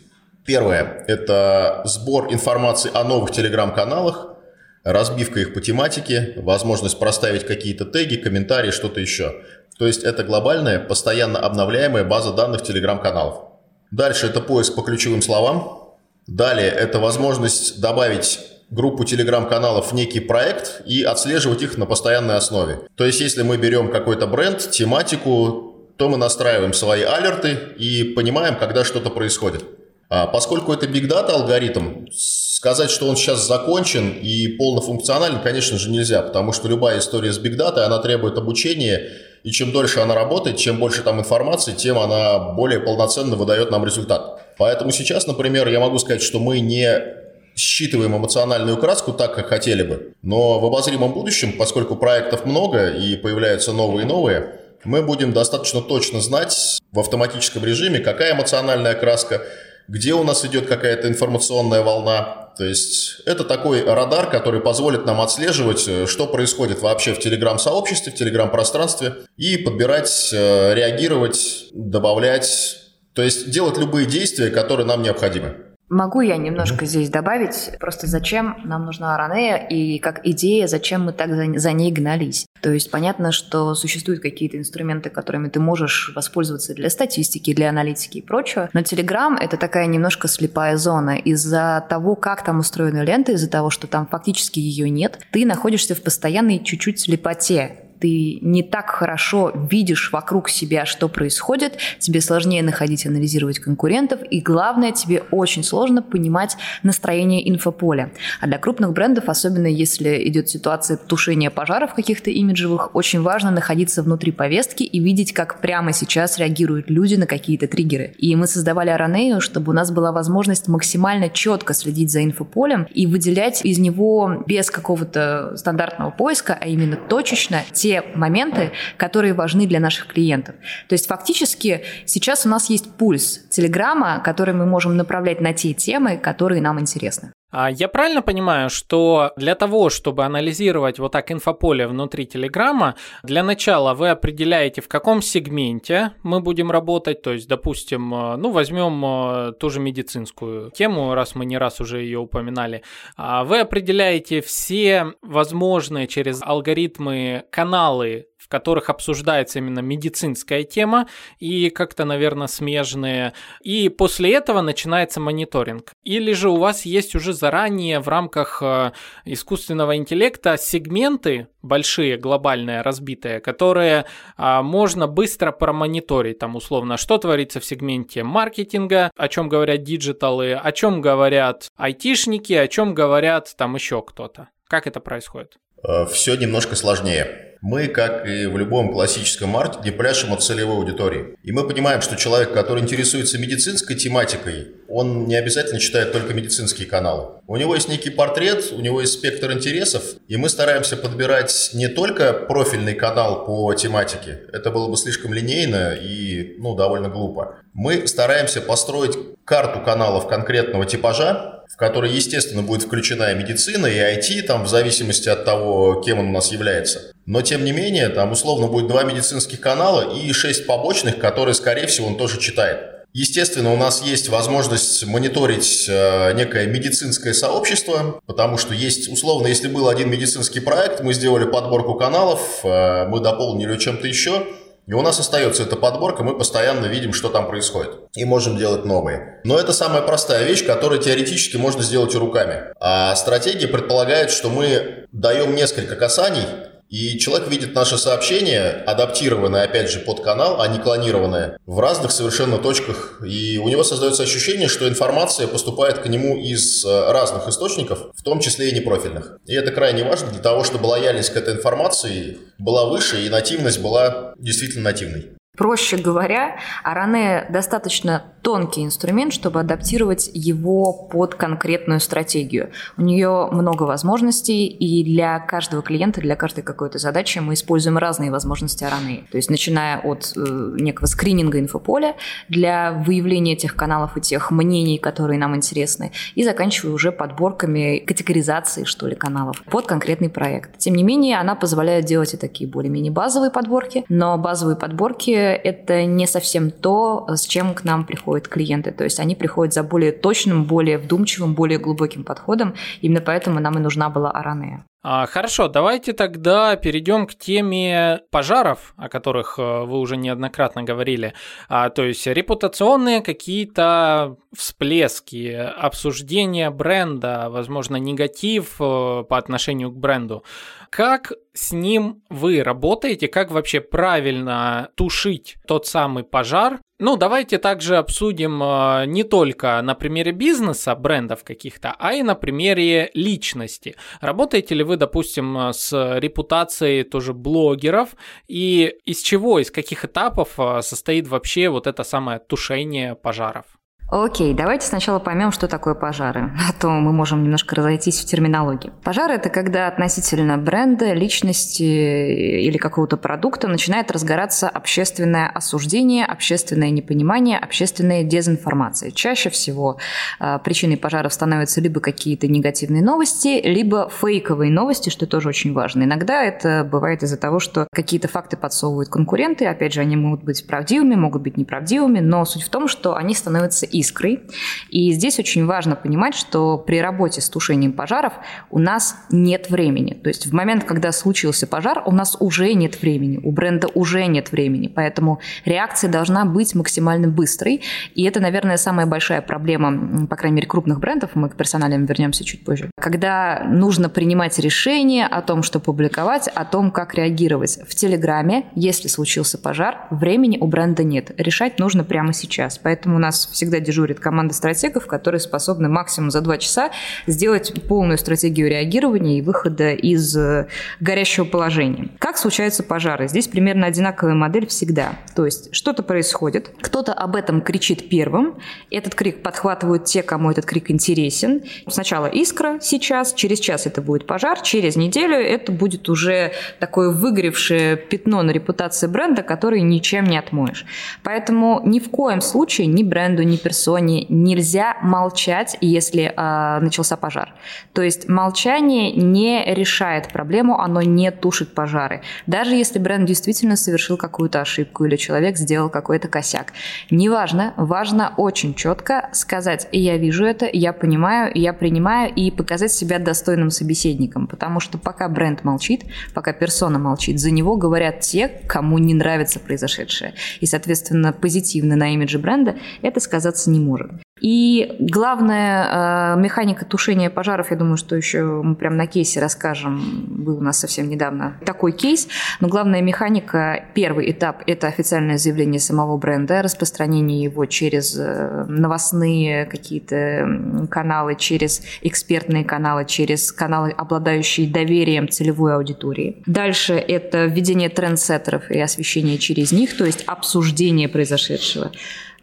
Первое – это сбор информации о новых телеграм-каналах, разбивка их по тематике, возможность проставить какие-то теги, комментарии, что-то еще. То есть это глобальная, постоянно обновляемая база данных телеграм-каналов. Дальше это поиск по ключевым словам. Далее это возможность добавить группу телеграм-каналов в некий проект и отслеживать их на постоянной основе. То есть, если мы берем какой-то бренд, тематику, то мы настраиваем свои алерты и понимаем, когда что-то происходит. А поскольку это Big Data алгоритм, сказать, что он сейчас закончен и полнофункционален, конечно же, нельзя, потому что любая история с Big Data, она требует обучения, и чем дольше она работает, чем больше там информации, тем она более полноценно выдает нам результат. Поэтому сейчас, например, я могу сказать, что мы не считываем эмоциональную краску так, как хотели бы. Но в обозримом будущем, поскольку проектов много и появляются новые и новые, мы будем достаточно точно знать в автоматическом режиме, какая эмоциональная краска, где у нас идет какая-то информационная волна. То есть это такой радар, который позволит нам отслеживать, э, что происходит вообще в телеграм-сообществе, в телеграм-пространстве и подбирать, э, реагировать, добавлять, то есть делать любые действия, которые нам необходимы. Могу я немножко здесь добавить, просто зачем нам нужна Аранея и как идея, зачем мы так за, за ней гнались. То есть понятно, что существуют какие-то инструменты, которыми ты можешь воспользоваться для статистики, для аналитики и прочего, но Telegram — это такая немножко слепая зона. Из-за того, как там устроена лента, из-за того, что там фактически ее нет, ты находишься в постоянной чуть-чуть слепоте ты не так хорошо видишь вокруг себя, что происходит, тебе сложнее находить, анализировать конкурентов, и главное, тебе очень сложно понимать настроение инфополя. А для крупных брендов, особенно если идет ситуация тушения пожаров каких-то имиджевых, очень важно находиться внутри повестки и видеть, как прямо сейчас реагируют люди на какие-то триггеры. И мы создавали Аранею, чтобы у нас была возможность максимально четко следить за инфополем и выделять из него без какого-то стандартного поиска, а именно точечно те те моменты, которые важны для наших клиентов. То есть фактически сейчас у нас есть пульс Телеграма, который мы можем направлять на те темы, которые нам интересны. А я правильно понимаю, что для того, чтобы анализировать вот так инфополе внутри Телеграма, для начала вы определяете, в каком сегменте мы будем работать, то есть, допустим, э, ну, возьмем э, ту же медицинскую тему, раз мы не раз уже ее упоминали, а вы определяете все возможные через алгоритмы каналы которых обсуждается именно медицинская тема и как-то, наверное, смежные. И после этого начинается мониторинг. Или же у вас есть уже заранее в рамках э, искусственного интеллекта сегменты большие, глобальные, разбитые, которые а, можно быстро промониторить, там условно, что творится в сегменте маркетинга, о чем говорят диджиталы, о чем говорят айтишники, о чем говорят там еще кто-то. Как это происходит? Э, Все немножко сложнее мы, как и в любом классическом маркетинге, пляшем от целевой аудитории. И мы понимаем, что человек, который интересуется медицинской тематикой, он не обязательно читает только медицинские каналы. У него есть некий портрет, у него есть спектр интересов, и мы стараемся подбирать не только профильный канал по тематике, это было бы слишком линейно и ну, довольно глупо. Мы стараемся построить карту каналов конкретного типажа, в который, естественно, будет включена и медицина, и IT, там, в зависимости от того, кем он у нас является. Но, тем не менее, там условно будет два медицинских канала и шесть побочных, которые, скорее всего, он тоже читает. Естественно, у нас есть возможность мониторить э, некое медицинское сообщество, потому что есть, условно, если был один медицинский проект, мы сделали подборку каналов, э, мы дополнили чем-то еще, и у нас остается эта подборка, мы постоянно видим, что там происходит. И можем делать новые. Но это самая простая вещь, которую теоретически можно сделать руками. А стратегия предполагает, что мы даем несколько касаний, и человек видит наше сообщение, адаптированное, опять же, под канал, а не клонированное, в разных совершенно точках. И у него создается ощущение, что информация поступает к нему из э, разных источников, в том числе и непрофильных. И это крайне важно для того, чтобы лояльность к этой информации была выше и нативность была действительно нативной. Проще говоря, Аране достаточно тонкий инструмент, чтобы адаптировать его под конкретную стратегию. У нее много возможностей, и для каждого клиента, для каждой какой-то задачи мы используем разные возможности Араны. То есть начиная от э, некого скрининга инфополя для выявления тех каналов и тех мнений, которые нам интересны, и заканчивая уже подборками категоризации, что ли, каналов под конкретный проект. Тем не менее, она позволяет делать и такие более-менее базовые подборки, но базовые подборки это не совсем то, с чем к нам приходят клиенты. То есть они приходят за более точным, более вдумчивым, более глубоким подходом. Именно поэтому нам и нужна была Аранея. А, хорошо, давайте тогда перейдем к теме пожаров, о которых э, вы уже неоднократно говорили. А, то есть репутационные какие-то всплески, обсуждение бренда, возможно, негатив э, по отношению к бренду. Как с ним вы работаете? Как вообще правильно тушить тот самый пожар? Ну, давайте также обсудим э, не только на примере бизнеса, брендов каких-то, а и на примере личности. Работаете ли вы, допустим, с репутацией тоже блогеров? И из чего, из каких этапов э, состоит вообще вот это самое тушение пожаров? Окей, давайте сначала поймем, что такое пожары, а то мы можем немножко разойтись в терминологии. Пожары – это когда относительно бренда, личности или какого-то продукта начинает разгораться общественное осуждение, общественное непонимание, общественная дезинформация. Чаще всего э, причиной пожаров становятся либо какие-то негативные новости, либо фейковые новости, что тоже очень важно. Иногда это бывает из-за того, что какие-то факты подсовывают конкуренты, опять же, они могут быть правдивыми, могут быть неправдивыми, но суть в том, что они становятся искрой. И здесь очень важно понимать, что при работе с тушением пожаров у нас нет времени. То есть в момент, когда случился пожар, у нас уже нет времени, у бренда уже нет времени. Поэтому реакция должна быть максимально быстрой. И это, наверное, самая большая проблема, по крайней мере, крупных брендов. Мы к персоналям вернемся чуть позже. Когда нужно принимать решение о том, что публиковать, о том, как реагировать. В Телеграме, если случился пожар, времени у бренда нет. Решать нужно прямо сейчас. Поэтому у нас всегда дежурит команда стратегов, которые способны максимум за два часа сделать полную стратегию реагирования и выхода из э, горящего положения. Как случаются пожары? Здесь примерно одинаковая модель всегда. То есть что-то происходит, кто-то об этом кричит первым, этот крик подхватывают те, кому этот крик интересен. Сначала искра сейчас, через час это будет пожар, через неделю это будет уже такое выгоревшее пятно на репутации бренда, которое ничем не отмоешь. Поэтому ни в коем случае ни бренду, ни персоне персоне нельзя молчать, если э, начался пожар. То есть молчание не решает проблему, оно не тушит пожары. Даже если бренд действительно совершил какую-то ошибку или человек сделал какой-то косяк. Неважно, важно очень четко сказать, я вижу это, я понимаю, я принимаю, и показать себя достойным собеседником. Потому что пока бренд молчит, пока персона молчит, за него говорят те, кому не нравится произошедшее. И, соответственно, позитивно на имидже бренда это сказаться не может. И главная э, механика тушения пожаров, я думаю, что еще мы прям на кейсе расскажем, был у нас совсем недавно такой кейс, но главная механика, первый этап – это официальное заявление самого бренда, распространение его через э, новостные какие-то каналы, через экспертные каналы, через каналы, обладающие доверием целевой аудитории. Дальше это введение трендсеттеров и освещение через них, то есть обсуждение произошедшего.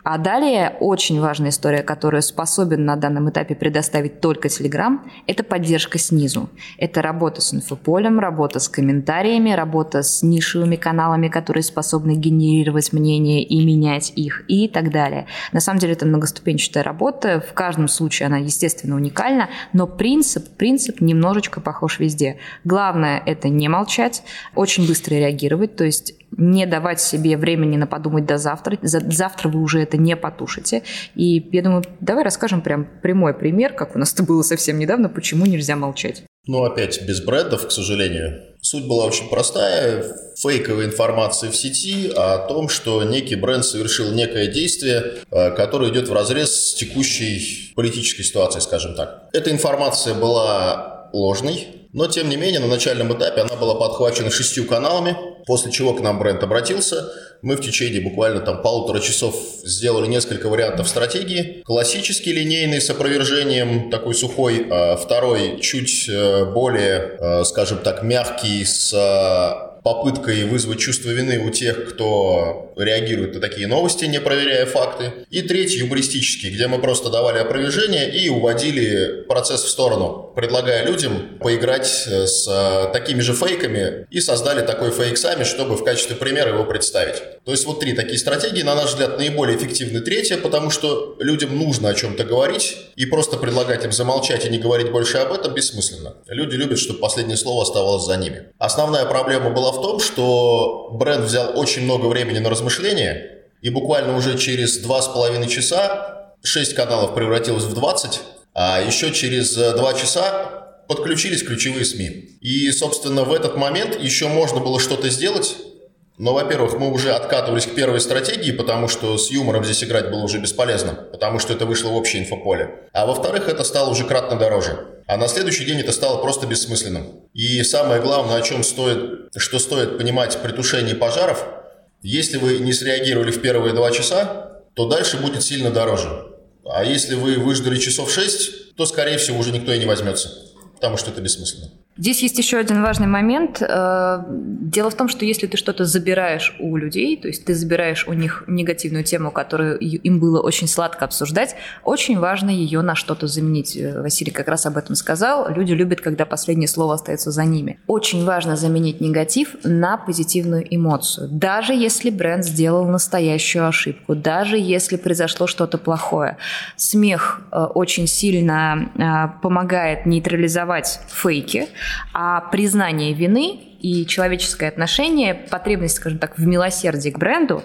А далее очень важная история, которую способен на данном этапе предоставить только Telegram, это поддержка снизу. Это работа с инфополем, работа с комментариями, работа с нишевыми каналами, которые способны генерировать мнения и менять их и так далее. На самом деле это многоступенчатая работа. В каждом случае она, естественно, уникальна, но принцип, принцип немножечко похож везде. Главное – это не молчать, очень быстро реагировать, то есть не давать себе времени на подумать до завтра. Завтра вы уже это не потушите. И я думаю, давай расскажем прям прямой пример, как у нас это было совсем недавно, почему нельзя молчать. Ну, опять без брендов, к сожалению. Суть была очень простая. Фейковая информация в сети о том, что некий бренд совершил некое действие, э, которое идет в разрез с текущей политической ситуацией, скажем так. Эта информация была ложной, но, тем не менее, на начальном этапе она была подхвачена шестью каналами, после чего к нам бренд обратился. Мы в течение буквально там полутора часов сделали несколько вариантов стратегии. Классический линейный с опровержением, такой сухой. А второй чуть э, более, э, скажем так, мягкий с попыткой вызвать чувство вины у тех, кто реагирует на такие новости, не проверяя факты. И третий, юмористический, где мы просто давали опровержение и уводили процесс в сторону, предлагая людям поиграть э, с э, такими же фейками и создали такой фейк сами, чтобы в качестве примера его представить. То есть вот три такие стратегии, на наш взгляд, наиболее эффективны третья, потому что людям нужно о чем-то говорить, и просто предлагать им замолчать и не говорить больше об этом бессмысленно. Люди любят, чтобы последнее слово оставалось за ними. Основная проблема была в том, что бренд взял очень много времени на размышления, и буквально уже через два с половиной часа 6 каналов превратилось в 20, а еще через два часа подключились ключевые СМИ. И, собственно, в этот момент еще можно было что-то сделать, но, во-первых, мы уже откатывались к первой стратегии, потому что с юмором здесь играть было уже бесполезно, потому что это вышло в общее инфополе. А во-вторых, это стало уже кратно дороже. А на следующий день это стало просто бессмысленным. И самое главное, о чем стоит, что стоит понимать при тушении пожаров, если вы не среагировали в первые два часа, то дальше будет сильно дороже. А если вы выждали часов шесть, то, скорее всего, уже никто и не возьмется, потому что это бессмысленно. Здесь есть еще один важный момент. Э, дело в том, что если ты что-то забираешь у людей, то есть ты забираешь у них негативную тему, которую им было очень сладко обсуждать, очень важно ее на что-то заменить. Э, Василий как раз об этом сказал. Люди любят, когда последнее слово остается за ними. Очень важно заменить негатив на позитивную эмоцию. Даже если бренд сделал настоящую ошибку, даже если произошло что-то плохое. Смех э, очень сильно помогает нейтрализовать фейки, а признание вины и человеческое отношение, потребность, скажем так, в милосердии к бренду,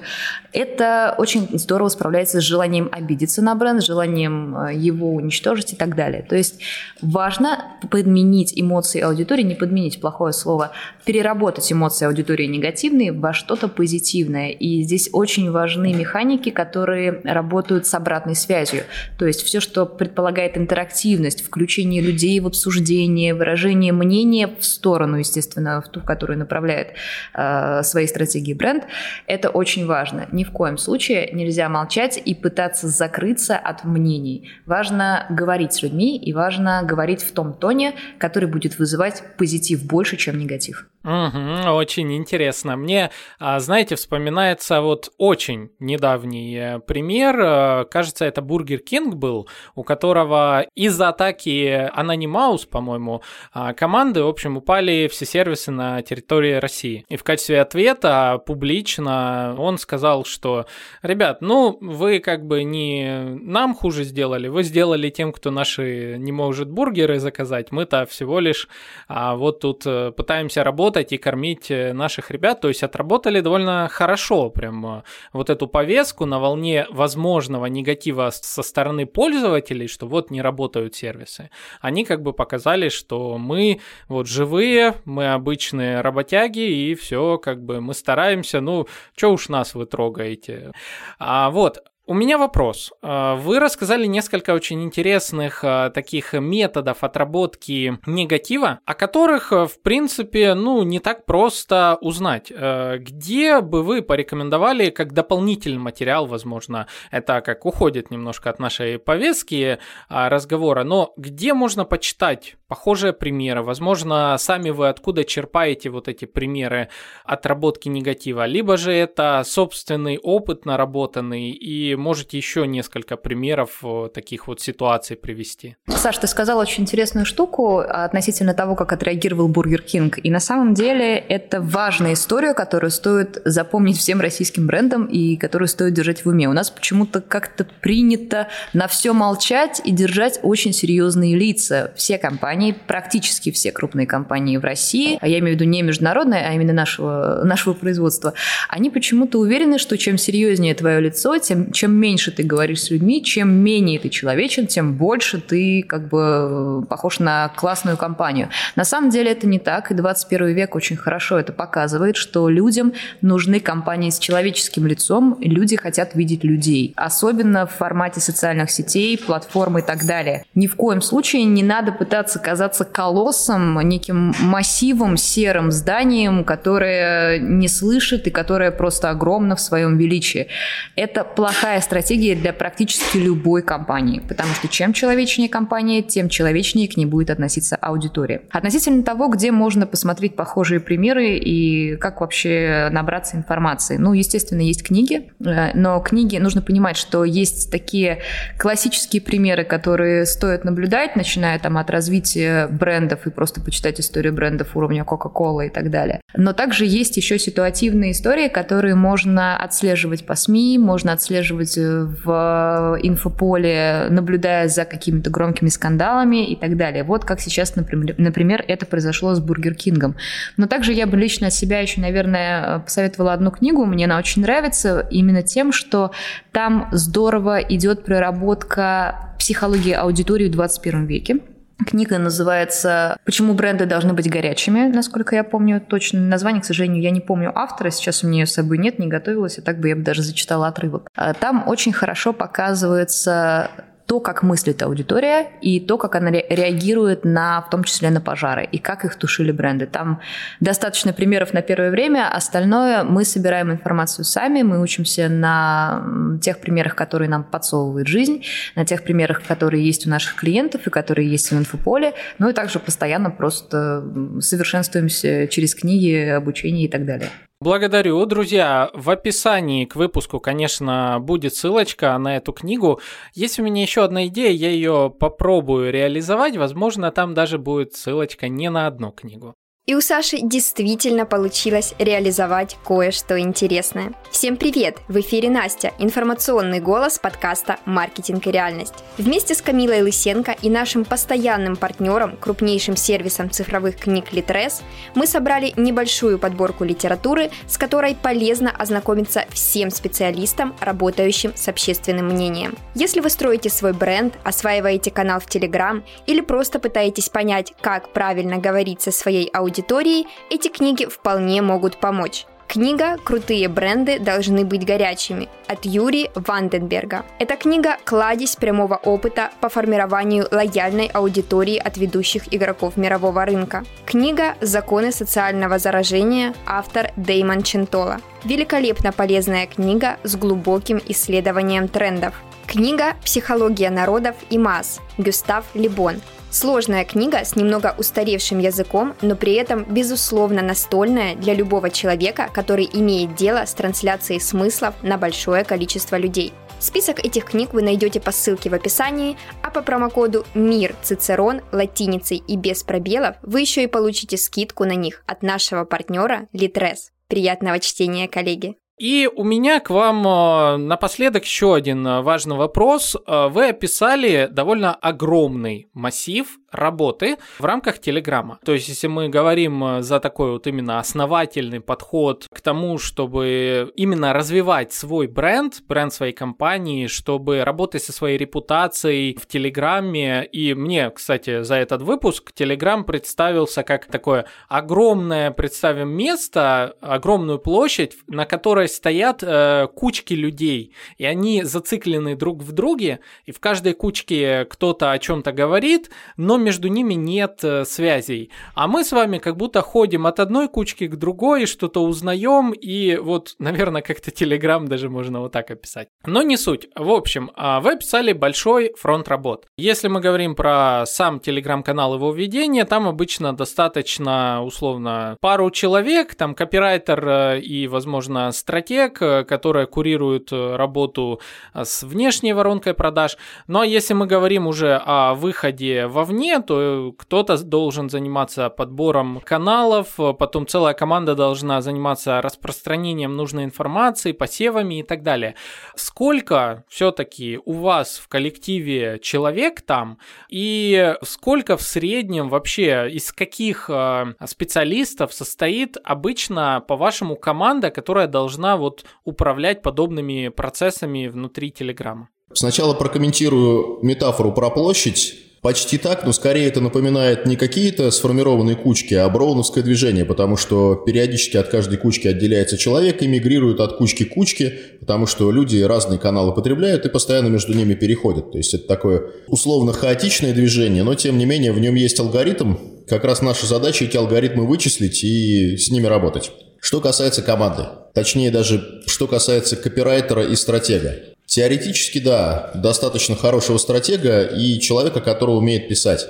это очень здорово справляется с желанием обидеться на бренд, с желанием э, его уничтожить и так далее. То есть важно подменить эмоции аудитории, не подменить плохое слово, переработать эмоции аудитории негативные во что-то позитивное. И здесь очень важны механики, которые работают с обратной связью. То есть все, что предполагает интерактивность, включение людей в обсуждение, выражение мнения в сторону, естественно, в ту, в которую направляет э, свои стратегии бренд, это очень важно. Ни в коем случае нельзя молчать и пытаться закрыться от мнений. Важно говорить с людьми и важно говорить в том тоне, который будет вызывать позитив больше, чем негатив. Угу, очень интересно. Мне, а, знаете, вспоминается вот очень недавний пример. Э, кажется, это Бургер Кинг был, у которого из-за атаки Анонимаус, по-моему, а, команды, в общем, упали все сервисы на территории России. И в качестве ответа публично он сказал, что, ребят, ну, вы как бы не нам хуже сделали, вы сделали тем, кто наши не может бургеры заказать. Мы-то всего лишь а, вот тут э, пытаемся работать работать и кормить э, наших ребят. То есть отработали довольно хорошо прям э, вот эту повестку на волне возможного негатива со стороны пользователей, что вот не работают сервисы. Они как бы показали, что мы вот живые, мы обычные работяги, и все, как бы мы стараемся, ну, что уж нас вы трогаете. А вот, у меня вопрос. А, вы рассказали несколько очень интересных а, таких методов отработки негатива, о которых, а, в принципе, ну, не так просто узнать. Где бы вы порекомендовали как дополнительный материал, возможно, это как уходит немножко от нашей повестки разговора, но где можно почитать похожие примеры? Возможно, сами вы откуда черпаете вот эти примеры отработки негатива, либо же это собственный опыт наработанный и можете еще несколько примеров э, таких вот ситуаций привести. Саш, ты сказал очень интересную штуку относительно того, как отреагировал Бургер Кинг. И на самом деле это важная история, которую стоит запомнить всем российским брендам и которую стоит держать в уме. У нас почему-то как-то принято на все молчать и держать очень серьезные лица. Все компании, практически все крупные компании в России, а я имею в виду не международные, а именно нашего, нашего производства, они почему-то уверены, что чем серьезнее твое лицо, тем чем меньше ты говоришь с людьми, чем менее ты человечен, тем больше ты как бы похож на классную компанию. На самом деле это не так, и 21 век очень хорошо это показывает, что людям нужны компании с человеческим лицом, люди хотят видеть людей, особенно в формате социальных сетей, платформ и так далее. Ни в коем случае не надо пытаться казаться колоссом, неким массивом, серым зданием, которое не слышит и которое просто огромно в своем величии. Это плохая стратегия для практически любой компании, потому что чем человечнее компания, тем человечнее к ней будет относиться аудитория. Относительно того, где можно посмотреть похожие примеры и как вообще набраться информации. Ну, естественно, есть книги, э, но книги, нужно понимать, что есть такие классические примеры, которые стоит наблюдать, начиная там от развития брендов и просто почитать историю брендов уровня Coca-Cola и так далее. Но также есть еще ситуативные истории, которые можно отслеживать по СМИ, можно отслеживать э, в инфополе, наблюдая за какими-то громкими скандалами и так далее. Вот как сейчас, например, это произошло с Бургер Кингом. Но также я бы лично от себя еще, наверное, посоветовала одну книгу. Мне она очень нравится именно тем, что там здорово идет проработка психологии аудитории в 21 веке. Книга называется «Почему бренды должны быть горячими», насколько я помню точно. Название, к сожалению, я не помню автора, сейчас у меня с собой нет, не готовилась, а так бы я бы даже зачитала отрывок. А там очень хорошо показывается то, как мыслит аудитория, и то, как она реагирует на, в том числе на пожары, и как их тушили бренды. Там достаточно примеров на первое время, остальное мы собираем информацию сами, мы учимся на тех примерах, которые нам подсовывает жизнь, на тех примерах, которые есть у наших клиентов и которые есть в инфополе, ну и также постоянно просто совершенствуемся через книги, обучение и так далее. Благодарю, друзья. В описании к выпуску, конечно, будет ссылочка на эту книгу. Есть у меня еще одна идея, я ее попробую реализовать. Возможно, там даже будет ссылочка не на одну книгу. И у Саши действительно получилось реализовать кое-что интересное. Всем привет! В эфире Настя, информационный голос подкаста «Маркетинг и реальность». Вместе с Камилой Лысенко и нашим постоянным партнером, крупнейшим сервисом цифровых книг Литрес, мы собрали небольшую подборку литературы, с которой полезно ознакомиться всем специалистам, работающим с общественным мнением. Если вы строите свой бренд, осваиваете канал в Телеграм или просто пытаетесь понять, как правильно говорить со своей аудиторией, аудитории, эти книги вполне могут помочь. Книга «Крутые бренды должны быть горячими» от Юрия Ванденберга. Эта книга – кладезь прямого опыта по формированию лояльной аудитории от ведущих игроков мирового рынка. Книга «Законы социального заражения» автор Деймон Чентола. Великолепно полезная книга с глубоким исследованием трендов. Книга «Психология народов и масс» Гюстав Либон. Сложная книга с немного устаревшим языком, но при этом безусловно настольная для любого человека, который имеет дело с трансляцией смыслов на большое количество людей. Список этих книг вы найдете по ссылке в описании, а по промокоду МИР Цицерон латиницей и без пробелов вы еще и получите скидку на них от нашего партнера Литрес. Приятного чтения, коллеги! И у меня к вам э, напоследок еще один э, важный вопрос. Э, вы описали довольно огромный массив работы в рамках Телеграма. То есть, если мы говорим за такой вот именно основательный подход к тому, чтобы именно развивать свой бренд, бренд своей компании, чтобы работать со своей репутацией в Телеграме, и мне, кстати, за этот выпуск Телеграм представился как такое огромное, представим, место, огромную площадь, на которой которой стоят э, кучки людей, и они зациклены друг в друге, и в каждой кучке кто-то о чем-то говорит, но между ними нет э, связей. А мы с вами как будто ходим от одной кучки к другой, что-то узнаем, и вот, наверное, как-то Телеграм даже можно вот так описать. Но не суть. В общем, э, вы описали большой фронт работ. Если мы говорим про сам Телеграм-канал его введения, там обычно достаточно, условно, пару человек, там копирайтер э, и, возможно, стратег, которая курирует работу с внешней воронкой продаж. Ну а если мы говорим уже о выходе вовне, то кто-то должен заниматься подбором каналов, потом целая команда должна заниматься распространением нужной информации, посевами и так далее. Сколько все-таки у вас в коллективе человек там и сколько в среднем вообще из каких э, специалистов состоит обычно, по-вашему, команда, которая должна вот управлять подобными процессами внутри Телеграма? Сначала прокомментирую метафору про площадь. Почти так, но скорее это напоминает не какие-то сформированные кучки, а броуновское движение, потому что периодически от каждой кучки отделяется человек и мигрирует от кучки к кучке, потому что люди разные каналы потребляют и постоянно между ними переходят. То есть это такое условно хаотичное движение, но тем не менее в нем есть алгоритм. Как раз наша задача эти алгоритмы вычислить и с ними работать. Что касается команды, точнее даже что касается копирайтера и стратега. Теоретически, да, достаточно хорошего стратега и человека, который умеет писать.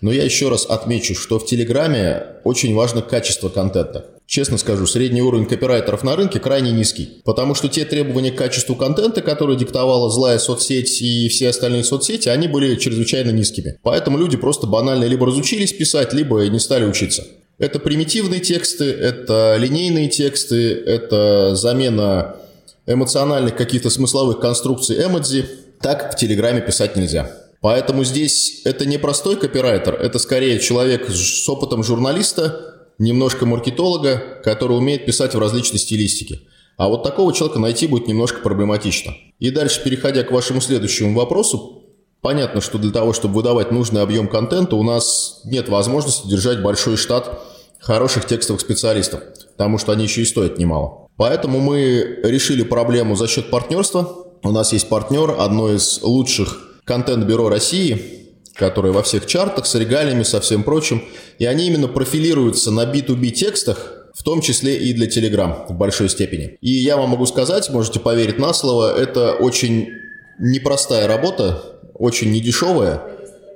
Но я еще раз отмечу, что в Телеграме очень важно качество контента. Честно скажу, средний уровень копирайтеров на рынке крайне низкий, потому что те требования к качеству контента, которые диктовала злая соцсеть и все остальные соцсети, они были чрезвычайно низкими. Поэтому люди просто банально либо разучились писать, либо не стали учиться. Это примитивные тексты, это линейные тексты, это замена эмоциональных каких-то смысловых конструкций эмодзи, так в Телеграме писать нельзя. Поэтому здесь это не простой копирайтер, это скорее человек с опытом журналиста, немножко маркетолога, который умеет писать в различной стилистике. А вот такого человека найти будет немножко проблематично. И дальше, переходя к вашему следующему вопросу, понятно, что для того, чтобы выдавать нужный объем контента, у нас нет возможности держать большой штат хороших текстовых специалистов, потому что они еще и стоят немало. Поэтому мы решили проблему за счет партнерства. У нас есть партнер, одно из лучших контент-бюро России, которое во всех чартах, с регалиями, со всем прочим. И они именно профилируются на B2B текстах, в том числе и для Telegram в большой степени. И я вам могу сказать, можете поверить на слово, это очень непростая работа, очень недешевая,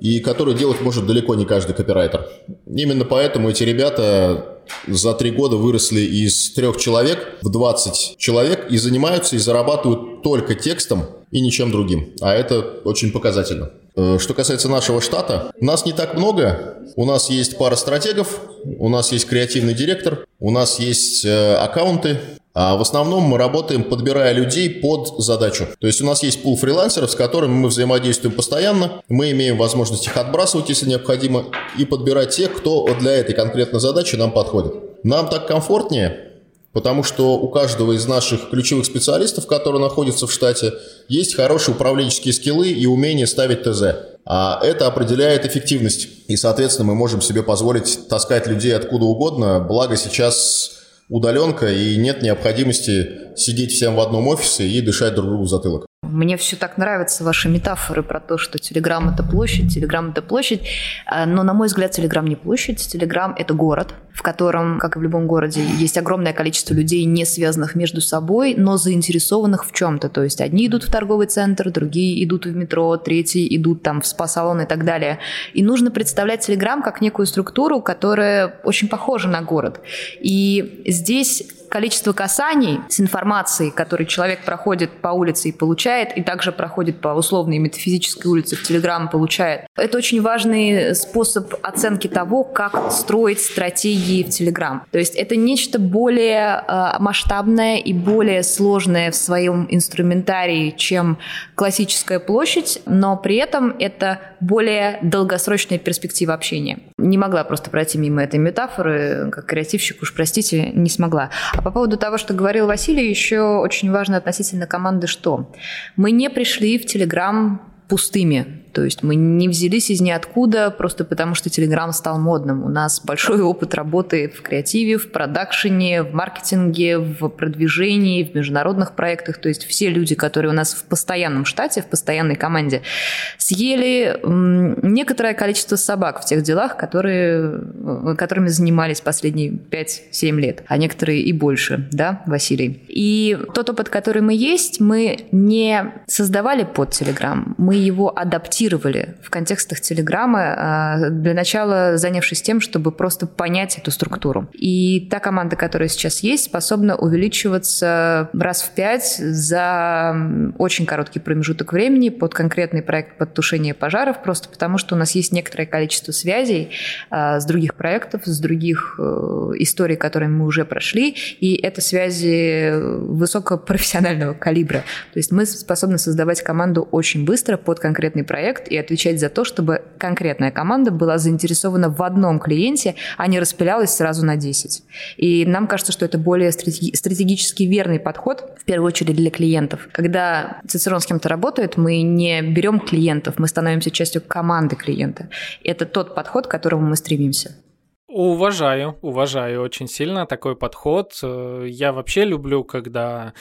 и которую делать может далеко не каждый копирайтер. Именно поэтому эти ребята за три года выросли из трех человек в 20 человек и занимаются и зарабатывают только текстом и ничем другим. А это очень показательно. Э, что касается нашего штата, нас не так много. У нас есть пара стратегов, у нас есть креативный директор, у нас есть э, аккаунты, а в основном мы работаем, подбирая людей под задачу. То есть у нас есть пул фрилансеров, с которыми мы взаимодействуем постоянно. Мы имеем возможность их отбрасывать, если необходимо, и подбирать тех, кто для этой конкретной задачи нам подходит. Нам так комфортнее, Потому что у каждого из наших ключевых специалистов, которые находятся в штате, есть хорошие управленческие скиллы и умение ставить ТЗ. А это определяет эффективность. И, соответственно, мы можем себе позволить таскать людей откуда угодно. Благо сейчас удаленка и нет необходимости сидеть всем в одном офисе и дышать друг другу в затылок. Мне все так нравятся ваши метафоры про то, что Телеграм – это площадь, Телеграм – это площадь. А, но, на мой взгляд, Телеграм не площадь, Телеграм – это город, в котором, как и в любом городе, есть огромное количество людей, не связанных между собой, но заинтересованных в чем-то. То есть одни идут в торговый центр, другие идут в метро, третьи идут там в спа-салон и так далее. И нужно представлять Телеграм как некую структуру, которая очень похожа на город. И здесь количество касаний с информацией, которую человек проходит по улице и получает, и также проходит по условной метафизической улице в Телеграм получает. Это очень важный способ оценки того, как строить стратегии в Телеграм. То есть это нечто более э, масштабное и более сложное в своем инструментарии, чем классическая площадь, но при этом это более долгосрочная перспектива общения. Не могла просто пройти мимо этой метафоры, как креативщик, уж простите, не смогла. А по поводу того, что говорил Василий, еще очень важно относительно команды что? Мы не пришли в Телеграм пустыми. То есть мы не взялись из ниоткуда просто потому, что Telegram стал модным. У нас большой опыт работы в креативе, в продакшене, в маркетинге, в продвижении, в международных проектах. То есть все люди, которые у нас в постоянном штате, в постоянной команде, съели некоторое количество собак в тех делах, которые, э, которыми занимались последние 5-7 лет, а некоторые и больше, да, Василий? И тот опыт, который мы есть, мы не создавали под Telegram, мы его адаптировали тестировали в контекстах Телеграма, для начала занявшись тем, чтобы просто понять эту структуру. И та команда, которая сейчас есть, способна увеличиваться раз в пять за очень короткий промежуток времени под конкретный проект под тушение пожаров, просто потому что у нас есть некоторое количество связей с других проектов, с других э, историй, которые мы уже прошли, и это связи высокопрофессионального калибра. То есть мы способны создавать команду очень быстро под конкретный проект и отвечать за то, чтобы конкретная команда была заинтересована в одном клиенте, а не распылялась сразу на 10. И нам кажется, что это более стратегически верный подход, в первую очередь для клиентов. Когда Цицерон с кем-то работает, мы не берем клиентов, мы становимся частью команды клиента. Это тот подход, к которому мы стремимся. Уважаю, уважаю очень сильно такой подход. Э, я вообще люблю, когда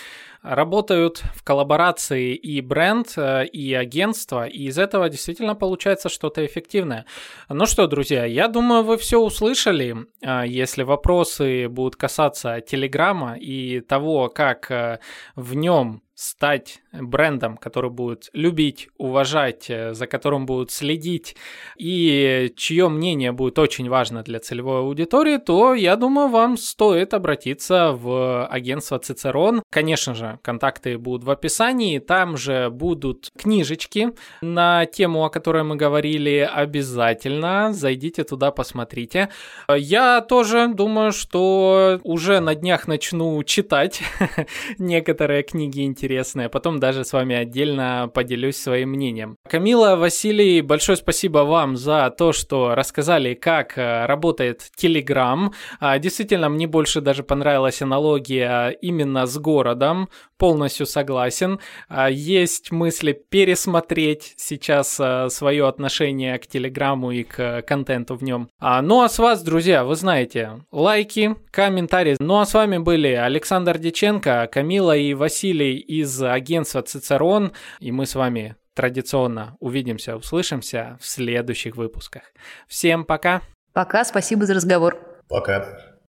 работают в коллаборации и бренд, э, и агентство, и из этого действительно получается что-то эффективное. Ну что, друзья, я думаю, вы все услышали. Э, если вопросы будут касаться Телеграма и того, как в нем стать брендом, который будут любить, уважать, э, за которым будут следить, и чье мнение будет очень важно для целевой аудитории, то я думаю, вам стоит обратиться в агентство Цицерон. Конечно же, контакты будут в описании, там же будут книжечки на тему, о которой мы говорили, обязательно зайдите туда, посмотрите. Я тоже думаю, что уже на днях начну читать некоторые книги интересные, потом даже с вами отдельно поделюсь своим мнением. Камила, Василий, большое спасибо вам за то, что рассказали, как э, работает Telegram. А, действительно, мне больше даже понравилась аналогия именно с городом. Полностью согласен. А, есть мысли пересмотреть сейчас э, свое отношение к Телеграму и к контенту в нем. А, ну а с вас, друзья, вы знаете, лайки, комментарии. Ну а с вами были Александр Диченко, Камила и Василий из агентства Цицерон. И мы с вами традиционно увидимся, услышимся в следующих выпусках. Всем пока! Пока, спасибо за разговор. Пока.